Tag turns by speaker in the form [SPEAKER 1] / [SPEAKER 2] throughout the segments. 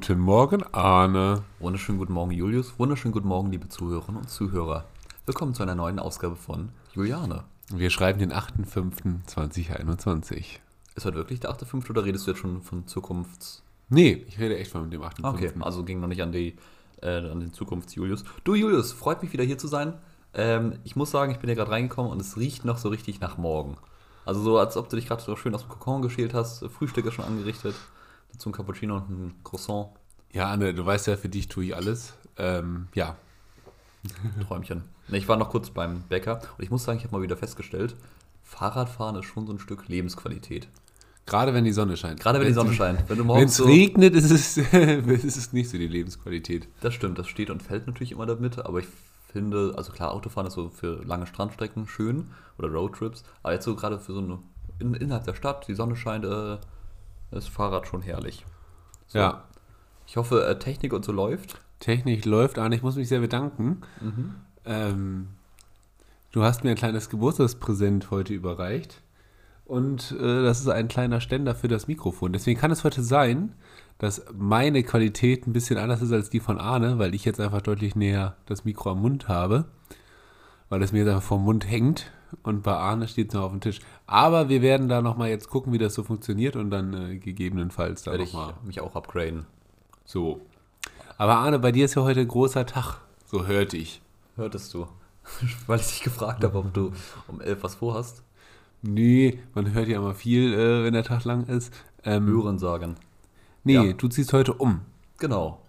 [SPEAKER 1] Guten Morgen, Arne.
[SPEAKER 2] Wunderschönen guten Morgen, Julius. Wunderschönen guten Morgen, liebe Zuhörerinnen und Zuhörer. Willkommen zu einer neuen Ausgabe von Juliane.
[SPEAKER 1] Wir schreiben den 8.5.2021.
[SPEAKER 2] Ist heute wirklich der 8.5. oder redest du jetzt schon von Zukunfts...
[SPEAKER 1] Nee, ich rede echt von dem 8.5.
[SPEAKER 2] Okay, also ging noch nicht an, die, äh, an den Zukunfts-Julius. Du, Julius, freut mich wieder hier zu sein. Ähm, ich muss sagen, ich bin ja gerade reingekommen und es riecht noch so richtig nach morgen. Also so, als ob du dich gerade so schön aus dem Kokon geschält hast. Frühstück ist schon angerichtet. Dazu ein Cappuccino und ein Croissant.
[SPEAKER 1] Ja, Anne, du weißt ja, für dich tue ich alles. Ähm, ja.
[SPEAKER 2] Träumchen. Ich war noch kurz beim Bäcker und ich muss sagen, ich habe mal wieder festgestellt, Fahrradfahren ist schon so ein Stück Lebensqualität.
[SPEAKER 1] Gerade wenn die Sonne scheint.
[SPEAKER 2] Gerade wenn die Sonne scheint. Wenn
[SPEAKER 1] Wenn es
[SPEAKER 2] so,
[SPEAKER 1] regnet, ist es, ist es nicht so die Lebensqualität.
[SPEAKER 2] Das stimmt, das steht und fällt natürlich immer damit, aber ich finde, also klar, Autofahren ist so für lange Strandstrecken schön oder Roadtrips, aber jetzt so gerade für so eine, in, innerhalb der Stadt, die Sonne scheint, äh, ist Fahrrad schon herrlich. So.
[SPEAKER 1] Ja.
[SPEAKER 2] Ich hoffe, äh, Technik und so läuft.
[SPEAKER 1] Technik läuft, Arne. Ich muss mich sehr bedanken. Ähm, du hast mir ein kleines Geburtstagspräsent heute überreicht. Und äh, das ist ein kleiner Ständer für das Mikrofon. Deswegen kann es heute sein, dass meine Qualität ein bisschen anders ist als die von Arne, weil ich jetzt einfach deutlich näher das Mikro am Mund habe. Weil es mir jetzt einfach vom Mund hängt. Und bei Arne steht es noch auf dem Tisch. Aber wir werden da nochmal jetzt gucken, wie das so funktioniert und dann äh, gegebenenfalls da nochmal
[SPEAKER 2] mich auch upgraden.
[SPEAKER 1] So. Aber Arne, bei dir ist ja heute ein großer Tag. So hörte ich.
[SPEAKER 2] Hörtest du? Weil ich dich gefragt habe, ob du um 11 was vorhast.
[SPEAKER 1] Nee, man hört ja immer viel, äh, wenn der Tag lang ist. Ähm,
[SPEAKER 2] Hören sagen.
[SPEAKER 1] nee,
[SPEAKER 2] Ja.
[SPEAKER 1] du ziehst heute um.
[SPEAKER 2] Genau.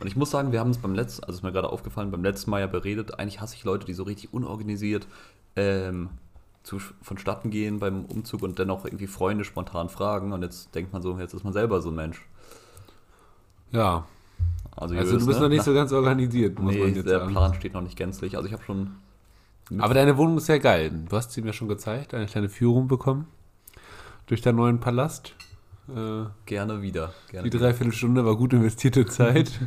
[SPEAKER 2] Und ich muss sagen, wir haben es beim letzten, also ist mir gerade aufgefallen, beim letzten Mal ja beredet, eigentlich hasse ich Leute, die so richtig unorganisiert ähm, zu, vonstatten gehen beim Umzug und dennoch irgendwie Freunde spontan fragen. Und jetzt denkt man so, jetzt ist man selber so ein Mensch.
[SPEAKER 1] Ja,
[SPEAKER 2] Also,
[SPEAKER 1] also du bist
[SPEAKER 2] ne?
[SPEAKER 1] noch nicht so ganz organisiert, muss
[SPEAKER 2] Nee,
[SPEAKER 1] man jetzt
[SPEAKER 2] der
[SPEAKER 1] sagen.
[SPEAKER 2] Plan steht noch nicht gänzlich. Also ich habe schon
[SPEAKER 1] Aber deine Wohnung ist ja geil. Du hast sie mir schon gezeigt, eine kleine Führung bekommen. Durch deinen neuen Palast. Äh,
[SPEAKER 2] gerne wieder. Gerne
[SPEAKER 1] die Dreiviertelstunde war gut investierte Zeit.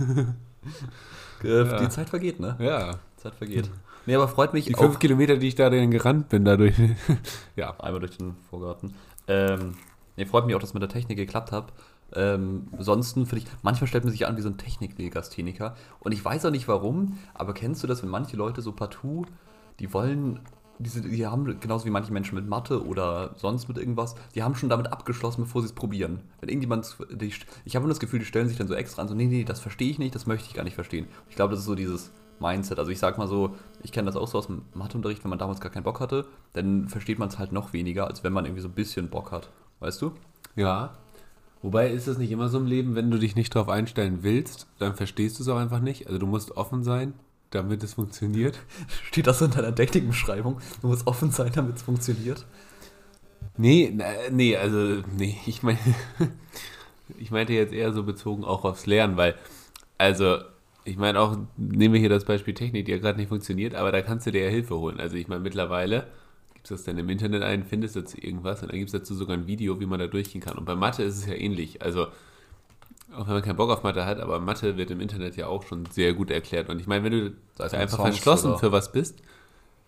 [SPEAKER 2] Äh,
[SPEAKER 1] Ja.
[SPEAKER 2] Die Zeit vergeht, ne?
[SPEAKER 1] ja.
[SPEAKER 2] Zeit vergeht. Nee, aber freut mich
[SPEAKER 1] Die
[SPEAKER 2] auch.
[SPEAKER 1] fünf Kilometer, die ich da denn gerannt bin, dadurch. ja.
[SPEAKER 2] Einmal durch den Vorgarten. Ähm, nee, freut mich auch, dass mit der Technik geklappt hat. Ähm, ansonsten finde ich, manchmal stellt man sich an wie so ein Techniklegastheniker. Und ich weiß auch nicht warum, aber kennst du das, wenn manche Leute so partout, die wollen, diese, die haben, genauso wie manche Menschen mit Mathe oder sonst mit irgendwas, die haben schon damit abgeschlossen, bevor sie es probieren. Wenn irgendjemand, die, ich habe immer das Gefühl, die stellen sich dann so extra an, so, nee, nee, das verstehe ich nicht, das möchte ich gar nicht verstehen. Ich glaube, das ist so dieses Mindset. Also ich sag mal so, ich kenne das auch so aus dem Matheunterricht, wenn man damals gar keinen Bock hatte, dann versteht man es halt noch weniger, als wenn man irgendwie so ein bisschen Bock hat. Weißt du?
[SPEAKER 1] Ja. Wobei ist es nicht immer so im Leben, wenn du dich nicht darauf einstellen willst, dann verstehst du es auch einfach nicht. Also du musst offen sein, damit es funktioniert.
[SPEAKER 2] Steht das in deiner Technikbeschreibung? Du musst offen sein, damit es funktioniert.
[SPEAKER 1] Nee, nee, also nee, ich meine, ich meinte jetzt eher so bezogen auch aufs Lernen, weil, also, ich meine auch, nehmen wir hier das Beispiel Technik, die ja gerade nicht funktioniert, aber da kannst du dir ja Hilfe holen. Also ich meine, mittlerweile gibst das dann im Internet ein, findest dazu irgendwas und dann gibt es dazu sogar ein Video, wie man da durchgehen kann. Und bei Mathe ist es ja ähnlich. Also, auch wenn man keinen Bock auf Mathe hat, aber Mathe wird im Internet ja auch schon sehr gut erklärt. Und ich meine, wenn du
[SPEAKER 2] mit
[SPEAKER 1] einfach
[SPEAKER 2] Songs
[SPEAKER 1] verschlossen
[SPEAKER 2] oder-
[SPEAKER 1] für was bist,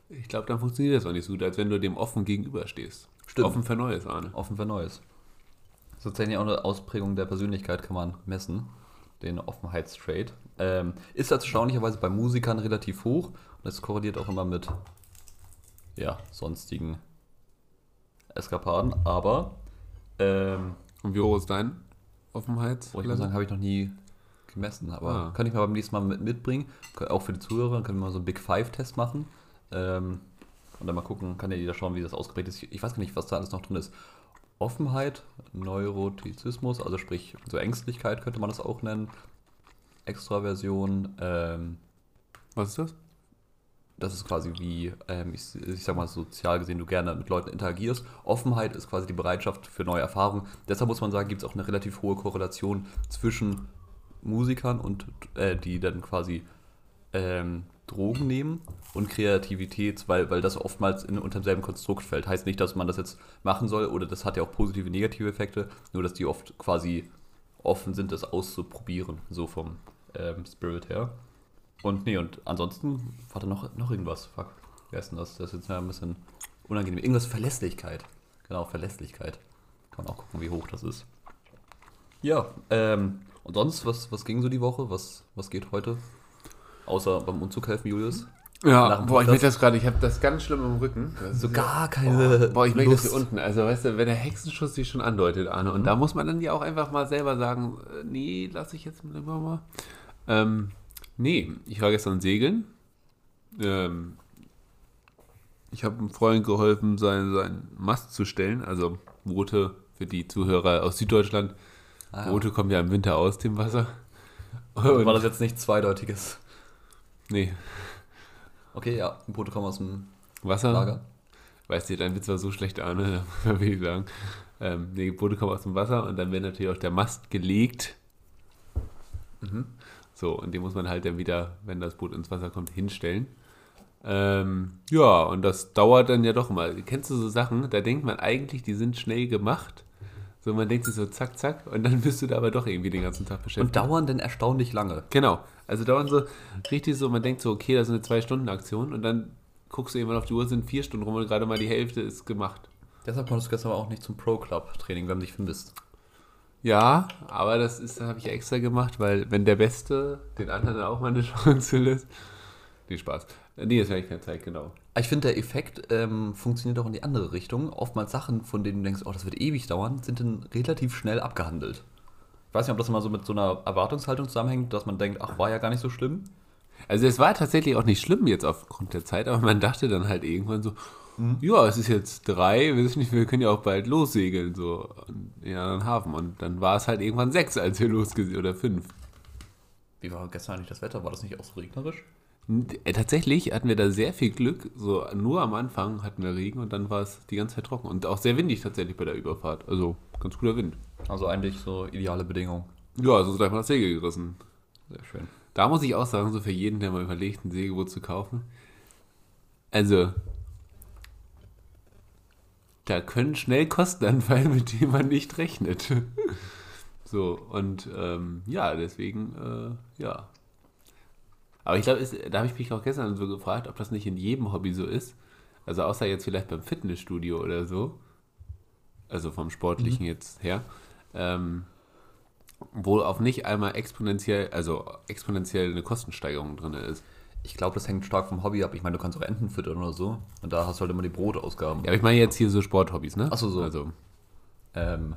[SPEAKER 1] ich glaube, dann funktioniert das auch nicht so gut, als wenn du dem offen gegenüberstehst.
[SPEAKER 2] Stimmt.
[SPEAKER 1] Offen für Neues, Arne.
[SPEAKER 2] Offen für Neues. Sozusagen auch eine Ausprägung der Persönlichkeit kann man messen. Den Offenheitstrade. Ähm, ist das erstaunlicherweise bei Musikern relativ hoch und es korreliert auch immer mit ja, sonstigen Eskapaden, aber ähm,
[SPEAKER 1] Und wie hoch ist dein Offenheits?
[SPEAKER 2] Oh, ich muss sagen, habe ich noch nie gemessen, aber
[SPEAKER 1] Ah.
[SPEAKER 2] kann ich mal beim nächsten Mal mit, mitbringen. Auch für die Zuhörer können wir mal so einen Big Five-Test machen. Ähm, und dann mal gucken, kann ja jeder schauen, wie das ausgeprägt ist. Ich weiß gar nicht, was da alles noch drin ist. Offenheit, Neurotizismus, also sprich so Ängstlichkeit könnte man das auch nennen. Extraversion, ähm,
[SPEAKER 1] Was ist das?
[SPEAKER 2] Das ist quasi wie, ähm, ich, ich sag mal, sozial gesehen, du gerne mit Leuten interagierst. Offenheit ist quasi die Bereitschaft für neue Erfahrungen. Deshalb muss man sagen, gibt es auch eine relativ hohe Korrelation zwischen Musikern und äh, die dann quasi ähm, Drogen nehmen und Kreativität, weil, weil das oftmals in, unter demselben Konstrukt fällt. Heißt nicht, dass man das jetzt machen soll oder das hat ja auch positive, negative Effekte, nur dass die oft quasi offen sind, das auszuprobieren, so vom ähm, Spirit her. Und nee, und ansonsten war da noch, noch irgendwas. Fuck, wer ist denn das? Das ist jetzt ja ein bisschen unangenehm. Irgendwas Verlässlichkeit. Genau, Verlässlichkeit. Kann man auch gucken, wie hoch das ist. Ja, ähm, und sonst, was, was ging so die Woche? Was, was geht heute? Außer beim Umzug helfen, Julius?
[SPEAKER 1] Ja, boah, ich merke das gerade, ich habe das ganz schlimm im Rücken.
[SPEAKER 2] So gar keine.
[SPEAKER 1] Boah, ich merke das hier unten. Also, weißt du, wenn der Hexenschuss sich schon andeutet, Arne, und da muss man dann ja auch einfach mal selber sagen, äh, nee, lasse ich jetzt mal. Ähm, nee, ich war gestern segeln. Ähm, ich habe einem Freund geholfen, seinen, seinen Mast zu stellen. Also, Boote für die Zuhörer aus Süddeutschland.
[SPEAKER 2] Ah, ja.
[SPEAKER 1] Boote kommen ja im Winter aus dem Wasser.
[SPEAKER 2] War das jetzt nicht zweideutiges?
[SPEAKER 1] nee,
[SPEAKER 2] Okay, ja, Boote kommen aus dem
[SPEAKER 1] Wasser.
[SPEAKER 2] Lager.
[SPEAKER 1] Weißt du, dein Witz war so schlecht, Arne, will ich sagen. Ähm, die Boote kommen aus dem Wasser und dann wird natürlich auch der Mast gelegt.
[SPEAKER 2] Mhm.
[SPEAKER 1] So, und den muss man halt dann wieder, wenn das Boot ins Wasser kommt, hinstellen. Ähm, ja, und das dauert dann ja doch immer. Kennst du so Sachen, da denkt man eigentlich, die sind schnell gemacht. So, man denkt sich so zack, zack, und dann bist du da aber doch irgendwie den ganzen Tag beschäftigt.
[SPEAKER 2] Und dauern denn erstaunlich lange.
[SPEAKER 1] Genau. Also dauern so richtig so, man denkt so, okay, das ist eine Zwei-Stunden-Aktion und dann guckst du irgendwann auf die Uhr, sind vier Stunden rum und gerade mal die Hälfte ist gemacht.
[SPEAKER 2] Deshalb konntest du gestern aber auch nicht zum Pro-Club-Training, wir haben dich vermisst.
[SPEAKER 1] Ja, aber das ist, habe ich extra gemacht, weil wenn der Beste den anderen auch mal eine Chance lässt. Nee, Spaß. Nee, das wäre ich keine Zeit, genau.
[SPEAKER 2] Ich finde, der Effekt ähm, funktioniert auch in die andere Richtung. Oftmals Sachen, von denen du denkst, oh, das wird ewig dauern, sind dann relativ schnell abgehandelt. Ich weiß nicht, ob das immer so mit so einer Erwartungshaltung zusammenhängt, dass man denkt, ach, war ja gar nicht so schlimm.
[SPEAKER 1] Also es war tatsächlich auch nicht schlimm jetzt aufgrund der Zeit, aber man dachte dann halt irgendwann so, ja, es ist jetzt drei, weiß ich nicht, wir können ja auch bald lossegeln, so in einen anderen Hafen. Und dann war es halt irgendwann sechs, als wir losgesehen, oder fünf.
[SPEAKER 2] Wie war gestern eigentlich das Wetter? War das nicht auch so regnerisch?
[SPEAKER 1] Äh, Tatsächlich hatten wir da sehr viel Glück. So nur am Anfang hatten wir Regen und dann war es die ganze Zeit trocken und auch sehr windig tatsächlich bei der Überfahrt. Also ganz guter Wind.
[SPEAKER 2] Also eigentlich so ideale Bedingungen.
[SPEAKER 1] Ja, also ist einfach das Segel gerissen.
[SPEAKER 2] Sehr schön.
[SPEAKER 1] Da muss ich auch sagen, so für jeden, der mal überlegt, ein Segelboot zu kaufen. Also, da können schnell Kosten anfallen, mit denen man nicht rechnet. so, und ähm, ja, deswegen, äh, ja. Aber ich glaube, da habe ich mich auch gestern so gefragt, ob das nicht in jedem Hobby so ist. Also außer jetzt vielleicht beim Fitnessstudio oder so. Also vom Sportlichen jetzt her. Ähm, wo auf nicht einmal exponentiell, also exponentiell eine Kostensteigerung drin ist.
[SPEAKER 2] Ich glaube, das hängt stark vom Hobby ab. Ich meine, du kannst auch Enten füttern oder so. Und da hast du halt immer die Brotausgaben.
[SPEAKER 1] Ja, aber ich meine jetzt hier so Sporthobbys, ne?
[SPEAKER 2] Ach so, so.
[SPEAKER 1] Also,
[SPEAKER 2] Ähm,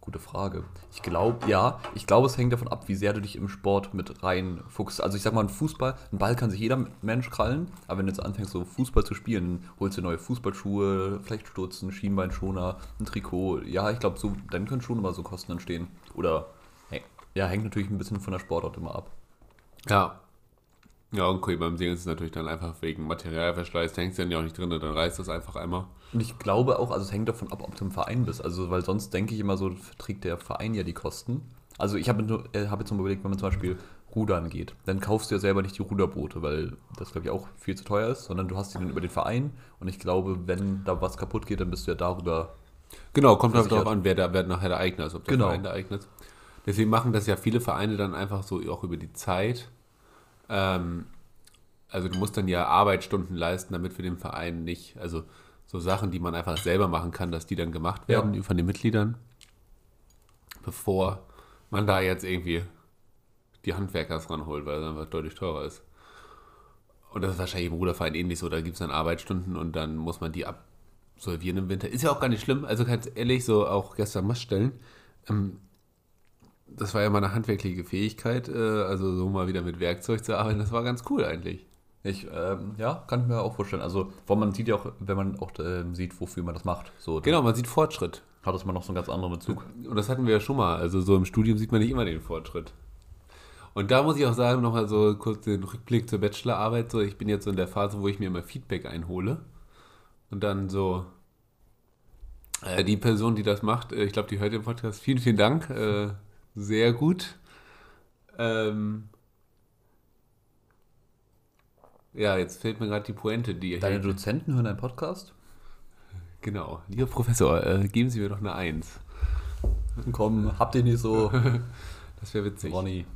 [SPEAKER 2] gute Frage. Ich glaube, ja, ich glaube, es hängt davon ab, wie sehr du dich im Sport mit reinfuchst. Also ich sag mal, ein Fußball, ein Ball kann sich jeder Mensch krallen, aber wenn du jetzt anfängst, so Fußball zu spielen, dann holst du neue Fußballschuhe, vielleicht Stutzen, Schienbeinschoner, ein Trikot. Ja, ich glaube, so, dann können schon immer so Kosten entstehen. Oder, ja, hängt natürlich ein bisschen von der Sportart immer ab.
[SPEAKER 1] ja. Ja, okay, beim Segeln ist es natürlich dann einfach wegen Materialverschleiß, da hängst du dann ja auch nicht drin, dann reißt das einfach einmal.
[SPEAKER 2] Und ich glaube auch, also es hängt davon ab, ob du im Verein bist. Also, weil sonst denke ich immer so, trägt der Verein ja die Kosten. Also ich habe äh, habe jetzt mal überlegt, wenn man zum Beispiel rudern geht, dann kaufst du ja selber nicht die Ruderboote, weil das, glaube ich, auch viel zu teuer ist, sondern du hast die dann über den Verein. Und ich glaube, wenn da was kaputt geht, dann bist du ja darüber.
[SPEAKER 1] Genau, kommt halt darauf an, wer, da, wer nachher der Eigner ist, ob der
[SPEAKER 2] Genau.
[SPEAKER 1] Verein der Eigner ist. Deswegen machen das ja viele Vereine dann einfach so auch über die Zeit. Ähm, also du musst dann ja Arbeitsstunden leisten, damit für den Verein nicht, also so Sachen, die man einfach selber machen kann, dass die dann gemacht
[SPEAKER 2] Ja.
[SPEAKER 1] werden von den Mitgliedern, bevor man da jetzt irgendwie die Handwerkers ranholt, weil es einfach deutlich teurer ist. Und das ist wahrscheinlich im Ruderverein ähnlich so, da gibt es dann Arbeitsstunden und dann muss man die absolvieren im Winter. Ist ja auch gar nicht schlimm, also ganz ehrlich, so auch gestern Maststellen, ähm, das war ja meine handwerkliche Fähigkeit, äh, also so mal wieder mit Werkzeug zu arbeiten, das war ganz cool eigentlich.
[SPEAKER 2] Ich, ähm, ja, kann ich mir auch vorstellen. Also, weil man sieht ja auch, wenn man auch ähm, sieht, wofür man das macht. So,
[SPEAKER 1] Genau, man sieht Fortschritt.
[SPEAKER 2] Hat das mal noch so einen ganz anderen Bezug.
[SPEAKER 1] Und das hatten wir ja schon mal. Also so im Studium sieht man nicht immer den Fortschritt. Und da muss ich auch sagen, nochmal so kurz den Rückblick zur Bachelorarbeit. So, ich bin jetzt so in der Phase, wo ich mir immer Feedback einhole. Und dann so, äh, die Person, die das macht, äh, ich glaube, die hört den Podcast. Vielen, vielen Dank. Äh, sehr gut. Ähm, ja, jetzt fällt mir gerade die Pointe, die
[SPEAKER 2] Deine Dozenten hören einen Podcast?
[SPEAKER 1] Genau. Lieber Professor, äh, geben Sie mir doch eine Eins.
[SPEAKER 2] Komm, habt ihr nicht so,
[SPEAKER 1] Das wäre witzig.
[SPEAKER 2] Ronny?